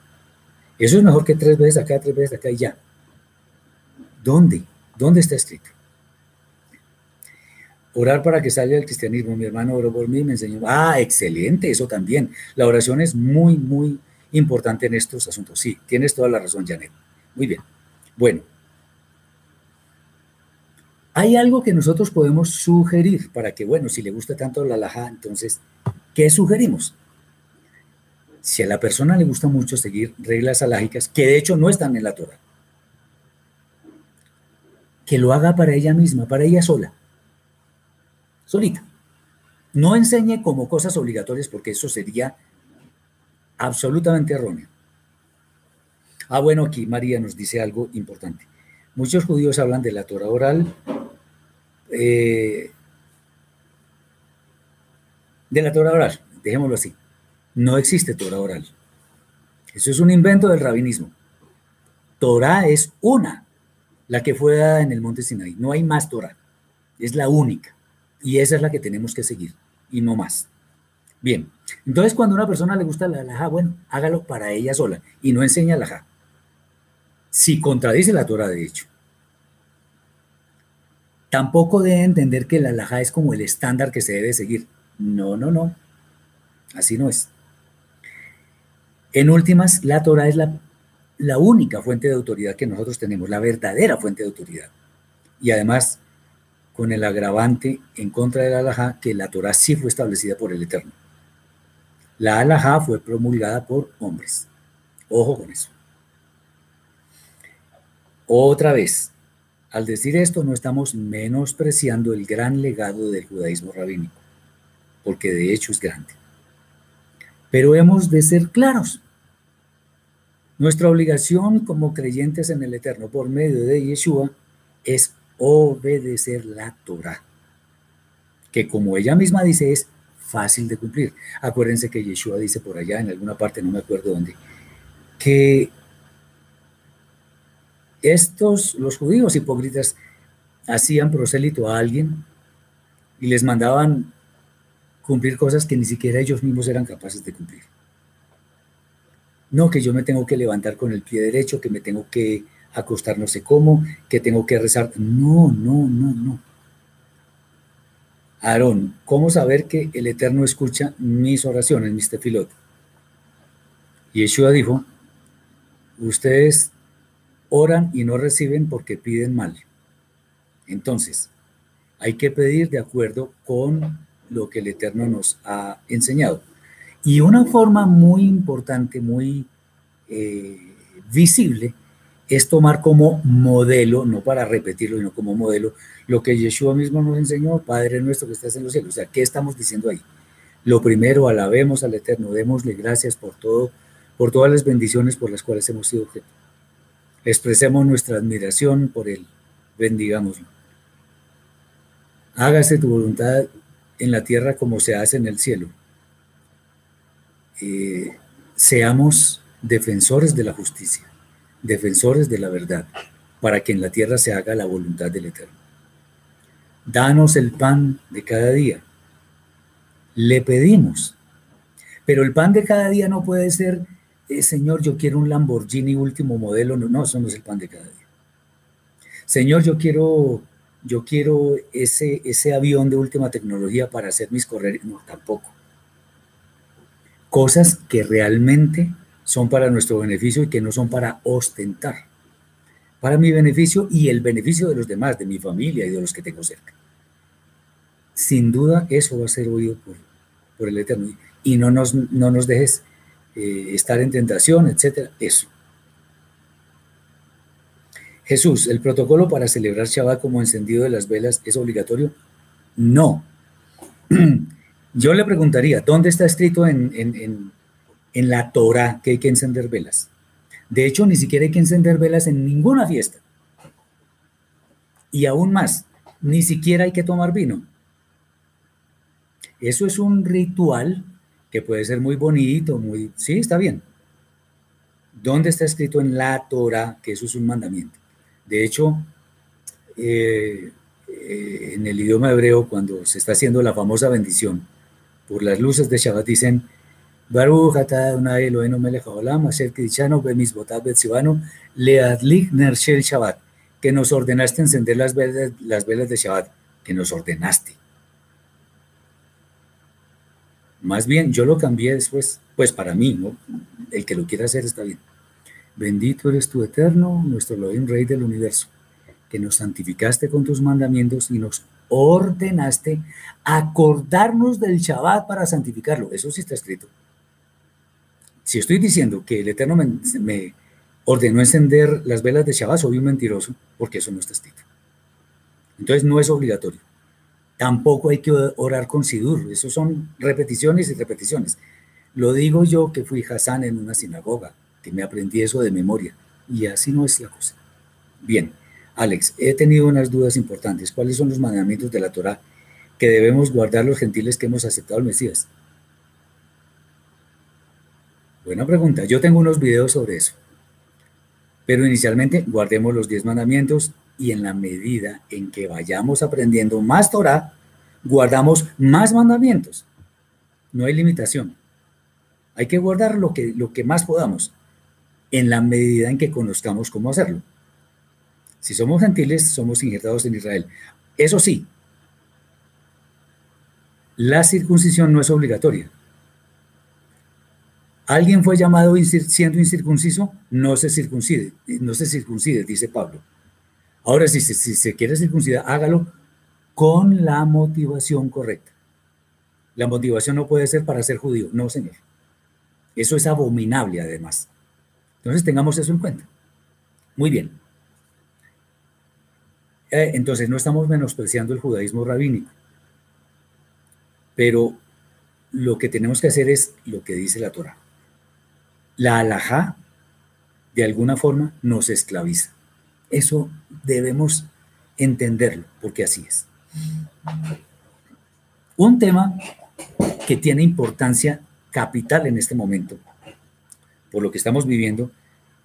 Eso es mejor que tres veces acá, tres veces acá y ya. ¿Dónde? ¿Dónde está escrito? Orar para que salga el cristianismo. Mi hermano oró por mí me enseñó. Ah, excelente, eso también. La oración es muy, muy importante en estos asuntos. Sí, tienes toda la razón, Janet. Muy bien. Bueno, Hay algo que nosotros podemos sugerir para que, bueno, si le gusta tanto la alhaja, entonces, ¿qué sugerimos? Si a la persona le gusta mucho seguir reglas alágicas, que de hecho no están en la Torah, que lo haga para ella misma, para ella sola, solita. No enseñe como cosas obligatorias porque eso sería absolutamente erróneo. Ah, bueno, aquí María nos dice algo importante. Muchos judíos hablan de la Torah oral, eh, de la Torah oral, dejémoslo así. No existe Torah oral. Eso es un invento del rabinismo. Torah es una, la que fue dada en el monte Sinaí. No hay más Torah. Es la única. Y esa es la que tenemos que seguir. Y no más. Bien. Entonces, cuando a una persona le gusta la alhaja, bueno, hágalo para ella sola. Y no enseña alhaja. Si contradice la Torah, de hecho. Tampoco debe entender que la alhaja es como el estándar que se debe seguir. No, no, no. Así no es. En últimas, la Torah es la, la única fuente de autoridad que nosotros tenemos, la verdadera fuente de autoridad. Y además, con el agravante en contra de la alhaja, que la Torah sí fue establecida por el Eterno. La alhaja fue promulgada por hombres. Ojo con eso. Otra vez, al decir esto no estamos menospreciando el gran legado del judaísmo rabínico, porque de hecho es grande. Pero hemos de ser claros. Nuestra obligación como creyentes en el Eterno por medio de Yeshua es obedecer la Torah, que como ella misma dice es fácil de cumplir. Acuérdense que Yeshua dice por allá en alguna parte, no me acuerdo dónde, que estos, los judíos hipócritas, hacían prosélito a alguien y les mandaban cumplir cosas que ni siquiera ellos mismos eran capaces de cumplir. No, que yo me tengo que levantar con el pie derecho, que me tengo que acostar no sé cómo, que tengo que rezar. No, no, no, no. Aarón, ¿cómo saber que el Eterno escucha mis oraciones, mis tefilot? Y Yeshua dijo, ustedes oran y no reciben porque piden mal. Entonces, hay que pedir de acuerdo con lo que el Eterno nos ha enseñado. Y una forma muy importante, muy eh, visible, es tomar como modelo, no para repetirlo, sino como modelo, lo que Yeshua mismo nos enseñó, Padre nuestro que estás en los cielos. O sea, ¿qué estamos diciendo ahí? Lo primero, alabemos al Eterno, démosle gracias por todo, por todas las bendiciones por las cuales hemos sido objeto expresemos nuestra admiración por Él, bendigámoslo. Hágase tu voluntad en la tierra como se hace en el cielo. Eh, seamos defensores de la justicia, defensores de la verdad, para que en la tierra se haga la voluntad del Eterno. Danos el pan de cada día. Le pedimos, pero el pan de cada día no puede ser eh, Señor, yo quiero un Lamborghini último modelo. No, no, eso no es el pan de cada día. Señor, yo quiero, yo quiero ese, ese avión de última tecnología para hacer mis correos. No, tampoco. Cosas que realmente son para nuestro beneficio y que no son para ostentar. Para mi beneficio y el beneficio de los demás, de mi familia y de los que tengo cerca. Sin duda eso va a ser oído por, por el Eterno. Y no nos, no nos dejes eh, estar en tentación, etcétera, eso. Jesús, ¿el protocolo para celebrar Shabbat como encendido de las velas es obligatorio? No. Yo le preguntaría, ¿dónde está escrito en, la Torah que hay que encender velas? De hecho, ni siquiera hay que encender velas en ninguna fiesta. Y aún más, ni siquiera hay que tomar vino. Eso es un ritual que puede ser muy bonito, muy... Sí, está bien. ¿Dónde está escrito en la Torah que eso es un mandamiento? De hecho, eh, eh, en el idioma hebreo, cuando se está haciendo la famosa bendición por las luces de Shabbat, dicen, Baruch Eloheinu melech haolam, asher leadlik nershel Shabbat, que nos ordenaste encender las velas, las velas de Shabbat, que nos ordenaste. Más bien, yo lo cambié después, pues para mí. El que lo quiera hacer está bien. Bendito eres tu eterno, nuestro Elohim, Rey del universo, que nos santificaste con tus mandamientos y nos ordenaste acordarnos del Shabbat para santificarlo. Eso sí está escrito. Si estoy diciendo que el Eterno me, ordenó encender las velas de Shabbat, soy un mentiroso, porque eso no está escrito. Entonces no es obligatorio. Tampoco hay que orar con Sidur. Eso son repeticiones y repeticiones. Lo digo yo que fui Hassan en una sinagoga, que me aprendí eso de memoria. Y así no es la cosa. Bien, Alex, he tenido unas dudas importantes. ¿Cuáles son los mandamientos de la Torah que debemos guardar los gentiles que hemos aceptado al Mesías? Buena pregunta. Yo tengo unos videos sobre eso. Pero inicialmente guardemos los diez mandamientos y en la medida en que vayamos aprendiendo más Torah, guardamos más mandamientos. No hay limitación. Hay que guardar lo que, lo que más podamos en la medida en que conozcamos cómo hacerlo. Si somos gentiles, somos injertados en Israel. Eso sí, la circuncisión no es obligatoria. ¿Alguien fue llamado siendo incircunciso? No se circuncide, no se circuncide, dice Pablo. Ahora, si, si se quiere circuncidar, hágalo con la motivación correcta. La motivación no puede ser para ser judío, no, señor. Eso es abominable, además. Entonces, tengamos eso en cuenta. Muy bien. Eh, entonces, no estamos menospreciando el judaísmo rabínico, pero lo que tenemos que hacer es lo que dice la Torah la alajá de alguna forma nos esclaviza. Eso debemos entenderlo, porque así es. Un tema que tiene importancia capital en este momento, por lo que estamos viviendo,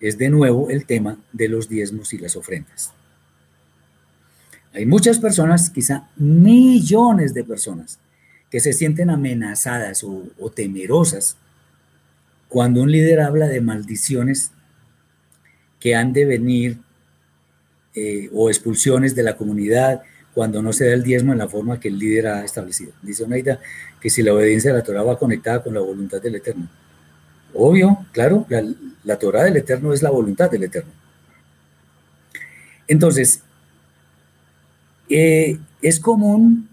es de nuevo el tema de los diezmos y las ofrendas. Hay muchas personas, quizá millones de personas, que se sienten amenazadas o, o temerosas cuando un líder habla de maldiciones que han de venir eh, o expulsiones de la comunidad cuando no se da el diezmo en la forma que el líder ha establecido. Dice Oneida que si la obediencia de la Torah va conectada con la voluntad del Eterno. Obvio, claro, la, la Torah del Eterno es la voluntad del Eterno. Entonces, eh, es común,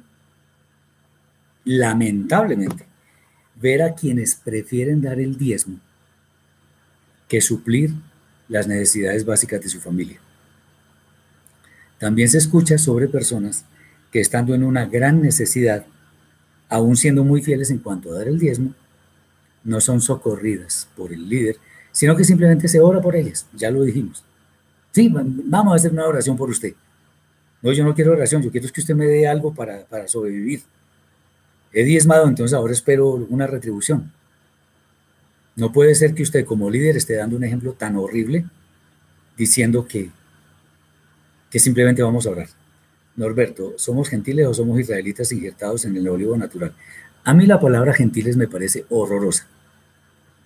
lamentablemente, ver a quienes prefieren dar el diezmo que suplir las necesidades básicas de su familia. También se escucha sobre personas que estando en una gran necesidad, aún siendo muy fieles en cuanto a dar el diezmo, no son socorridas por el líder, sino que simplemente se ora por ellas, ya lo dijimos. Sí, vamos a hacer una oración por usted. No, yo no quiero oración, yo quiero que usted me dé algo para, para sobrevivir he diezmado, entonces ahora espero una retribución. No puede ser que usted como líder esté dando un ejemplo tan horrible diciendo que, que simplemente vamos a orar. Norberto, ¿somos gentiles o somos israelitas injertados en el olivo natural? A mí la palabra gentiles me parece horrorosa.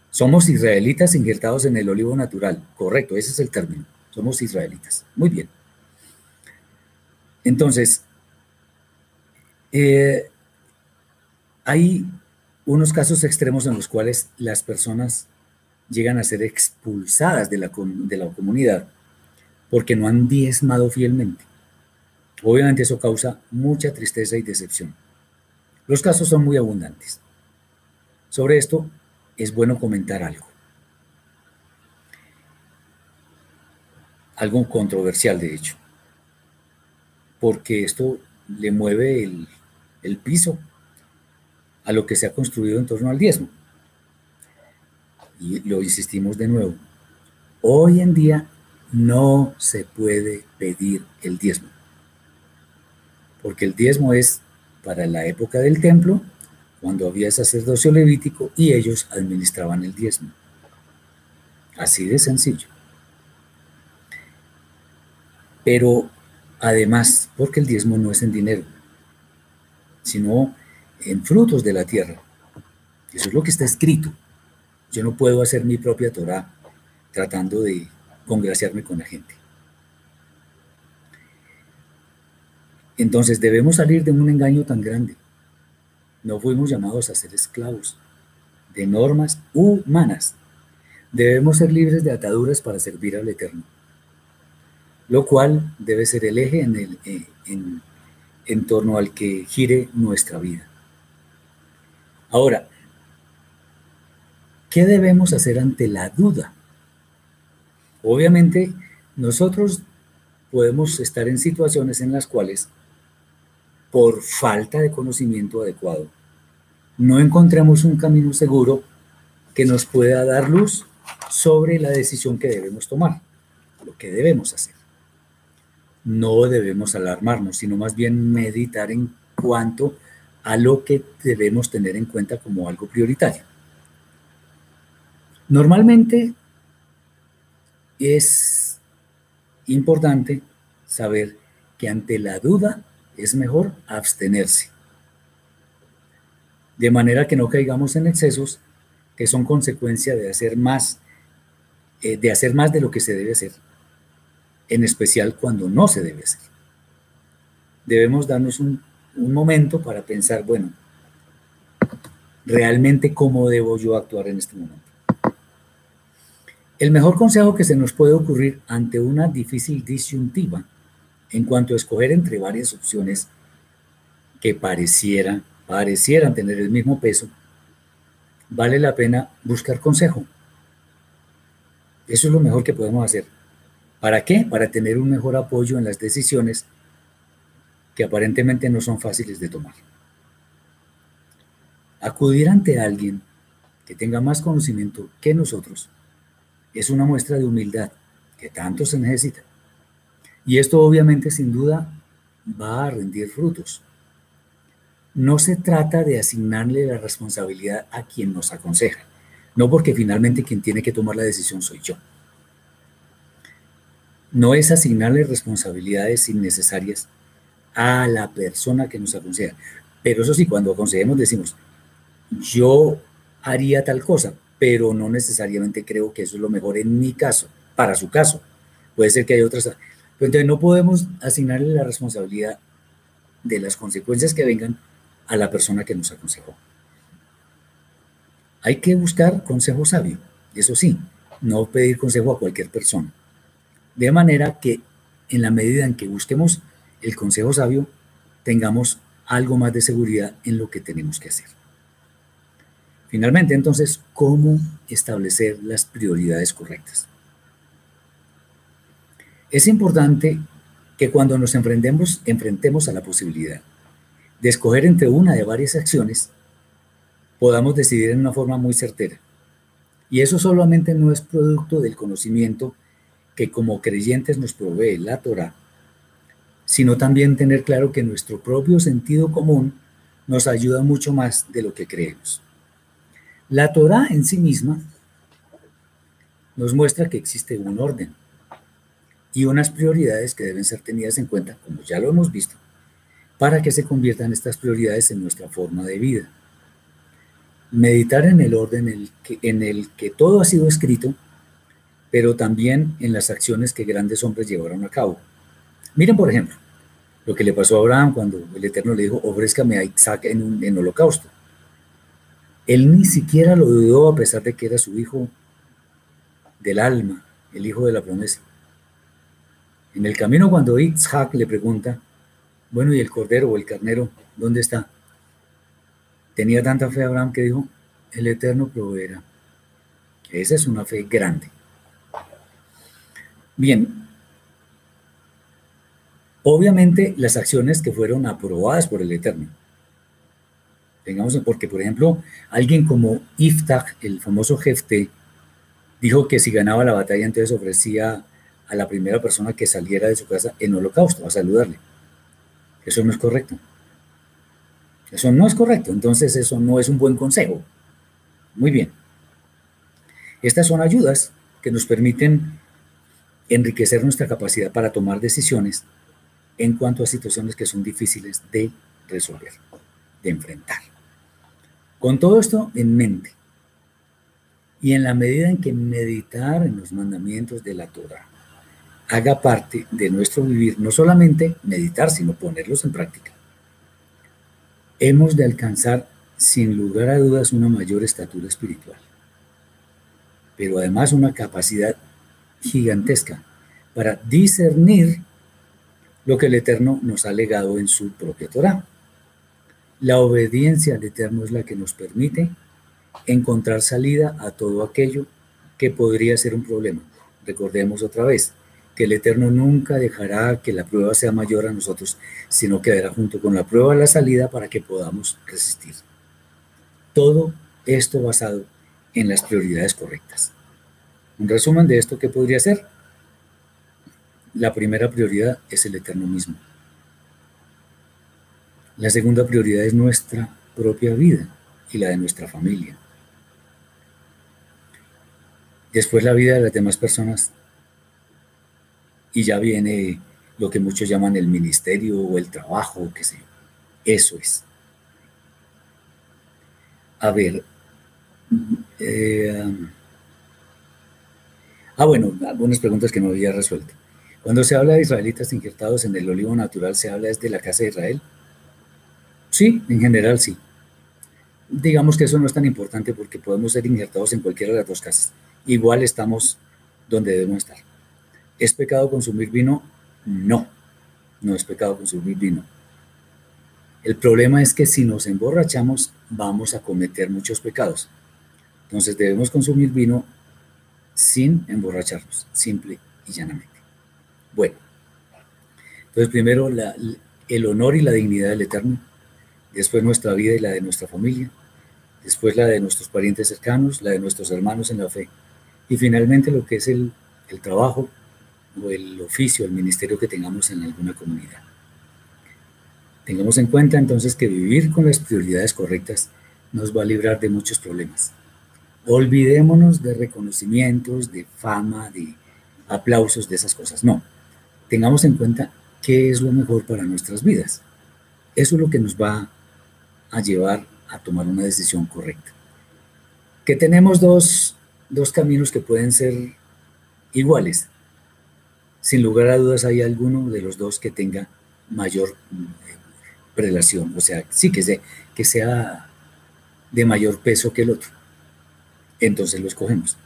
Somos israelitas injertados en el olivo natural. Correcto, ese es el término. Somos israelitas. Muy bien. Entonces, eh, hay unos casos extremos en los cuales las personas llegan a ser expulsadas de la, de la comunidad porque no han diezmado fielmente. Obviamente eso causa mucha tristeza y decepción. Los casos son muy abundantes. Sobre esto es bueno comentar algo. Algo controversial, de hecho. Porque esto le mueve el, el piso a lo que se ha construido en torno al diezmo. Y lo insistimos de nuevo. Hoy en día no se puede pedir el diezmo, porque el diezmo es para la época del templo, cuando había sacerdocio levítico y ellos administraban el diezmo. Así de sencillo. Pero además, porque el diezmo no es en dinero, sino en frutos de la tierra. Eso es lo que está escrito. Yo no puedo hacer mi propia Torah tratando de congraciarme con la gente. Entonces debemos salir de un engaño tan grande. No fuimos llamados a ser esclavos de normas humanas. Debemos ser libres de ataduras para servir al Eterno. lo cual debe ser el eje en, el, eh, en torno al que gire nuestra vida. Ahora, ¿qué debemos hacer ante la duda? Obviamente, nosotros podemos estar en situaciones en las cuales, por falta de conocimiento adecuado, no encontremos un camino seguro que nos pueda dar luz sobre la decisión que debemos tomar, lo que debemos hacer. No debemos alarmarnos, sino más bien meditar en cuanto a lo que debemos tener en cuenta como algo prioritario. Normalmente es importante saber que ante la duda es mejor abstenerse. De manera que no caigamos en excesos que son consecuencia de hacer más, eh, de hacer más de lo que se debe hacer, en especial cuando no se debe hacer. Debemos darnos un, un momento para pensar, bueno, realmente cómo debo yo actuar en este momento. El mejor consejo que se nos puede ocurrir ante una difícil disyuntiva en cuanto a escoger entre varias opciones que parecieran, parecieran tener el mismo peso, vale la pena buscar consejo. Eso es lo mejor que podemos hacer. ¿Para qué? Para tener un mejor apoyo en las decisiones que aparentemente no son fáciles de tomar. Acudir ante alguien que tenga más conocimiento que nosotros es una muestra de humildad que tanto se necesita. Y esto obviamente sin duda va a rendir frutos. No se trata de asignarle la responsabilidad a quien nos aconseja, no porque finalmente quien tiene que tomar la decisión soy yo. No es asignarle responsabilidades innecesarias a la persona que nos aconseja. Pero eso sí, cuando aconsejemos decimos, yo haría tal cosa, pero no necesariamente creo que eso es lo mejor en mi caso, para su caso. Puede ser que hay otras. Pero entonces no podemos asignarle la responsabilidad de las consecuencias que vengan a la persona que nos aconsejó. Hay que buscar consejo sabio, eso sí, no pedir consejo a cualquier persona. De manera que en la medida en que busquemos el consejo sabio, tengamos algo más de seguridad en lo que tenemos que hacer. Finalmente, entonces, ¿cómo establecer las prioridades correctas? Es importante que cuando nos enfrentemos, enfrentemos a la posibilidad de escoger entre una de varias acciones, podamos decidir en una forma muy certera. Y eso solamente no es producto del conocimiento que como creyentes nos provee la Torah, sino también tener claro que nuestro propio sentido común nos ayuda mucho más de lo que creemos. La Torah en sí misma nos muestra que existe un orden y unas prioridades que deben ser tenidas en cuenta, como ya lo hemos visto, para que se conviertan estas prioridades en nuestra forma de vida. Meditar en el orden en el que, en el que todo ha sido escrito, pero también en las acciones que grandes hombres llevaron a cabo. Miren, por ejemplo, lo que le pasó a Abraham cuando el Eterno le dijo, ofrézcame a Isaac en un holocausto. Él ni siquiera lo dudó a pesar de que era su hijo del alma, el hijo de la promesa. En el camino cuando Isaac le pregunta, bueno, ¿y el cordero o el carnero, dónde está? Tenía tanta fe Abraham que dijo, el Eterno proveerá. Esa es una fe grande. Bien, obviamente las acciones que fueron aprobadas por el Eterno Tengamos, porque, por ejemplo, alguien como Iftach, el famoso jefe, dijo que si ganaba la batalla, entonces ofrecía a la primera persona que saliera de su casa en holocausto a saludarle. Eso no es correcto. Eso no es correcto. Entonces, eso no es un buen consejo. Muy bien. Estas son ayudas que nos permiten enriquecer nuestra capacidad para tomar decisiones en cuanto a situaciones que son difíciles de resolver, de enfrentar. Con todo esto en mente, y en la medida en que meditar en los mandamientos de la Torah haga parte de nuestro vivir, no solamente meditar, sino ponerlos en práctica, hemos de alcanzar sin lugar a dudas una mayor estatura espiritual, pero además una capacidad gigantesca para discernir lo que el Eterno nos ha legado en su propia Torah. La obediencia al Eterno es la que nos permite encontrar salida a todo aquello que podría ser un problema. Recordemos otra vez que el Eterno nunca dejará que la prueba sea mayor a nosotros, sino que dará junto con la prueba la salida para que podamos resistir. Todo esto basado en las prioridades correctas. Un resumen de esto, ¿qué podría ser? La primera prioridad es el Eterno mismo. La segunda prioridad es nuestra propia vida y la de nuestra familia. Después la vida de las demás personas. Y ya viene lo que muchos llaman el ministerio o el trabajo, qué sé. Eso es. A ver. Eh, ah, bueno, algunas preguntas que no había resuelto. Cuando se habla de israelitas injertados en el olivo natural, ¿se habla desde la casa de Israel? Sí, en general sí. Digamos que eso no es tan importante porque podemos ser injertados en cualquiera de las dos casas igual estamos donde debemos estar. ¿Es pecado consumir vino? No, no es pecado consumir vino. El problema es que si nos emborrachamos vamos a cometer muchos pecados. Entonces debemos consumir vino sin emborracharnos, simple y llanamente. Bueno, entonces primero el honor y la dignidad del Eterno, después nuestra vida y la de nuestra familia, después la de nuestros parientes cercanos, la de nuestros hermanos en la fe y finalmente lo que es el, trabajo o el oficio, el ministerio que tengamos en alguna comunidad. Tengamos en cuenta entonces que vivir con las prioridades correctas nos va a librar de muchos problemas. Olvidémonos de reconocimientos, de fama, de aplausos, de esas cosas. No, tengamos en cuenta qué es lo mejor para nuestras vidas. Eso es lo que nos va a llevar a tomar una decisión correcta. Que tenemos dos dos caminos que pueden ser iguales. Sin lugar a dudas hay alguno de los dos que tenga mayor eh, relación, o sea, sí que, sea, que sea de mayor peso que el otro. Entonces lo escogemos.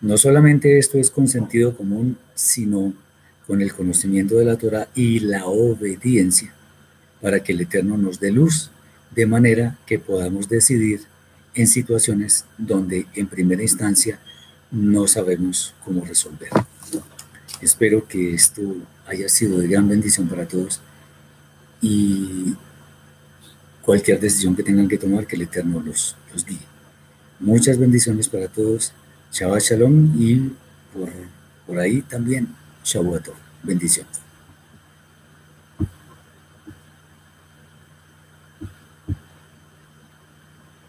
No solamente esto es con sentido común, sino con el conocimiento de la Torah y la obediencia para que el Eterno nos dé luz, de manera que podamos decidir en situaciones donde en primera instancia no sabemos cómo resolver. Espero que esto haya sido de gran bendición para todos y cualquier decisión que tengan que tomar, que el Eterno los, los guíe. Muchas bendiciones para todos. Shabbat Shalom y por, por ahí también Shavuot. Bendiciones.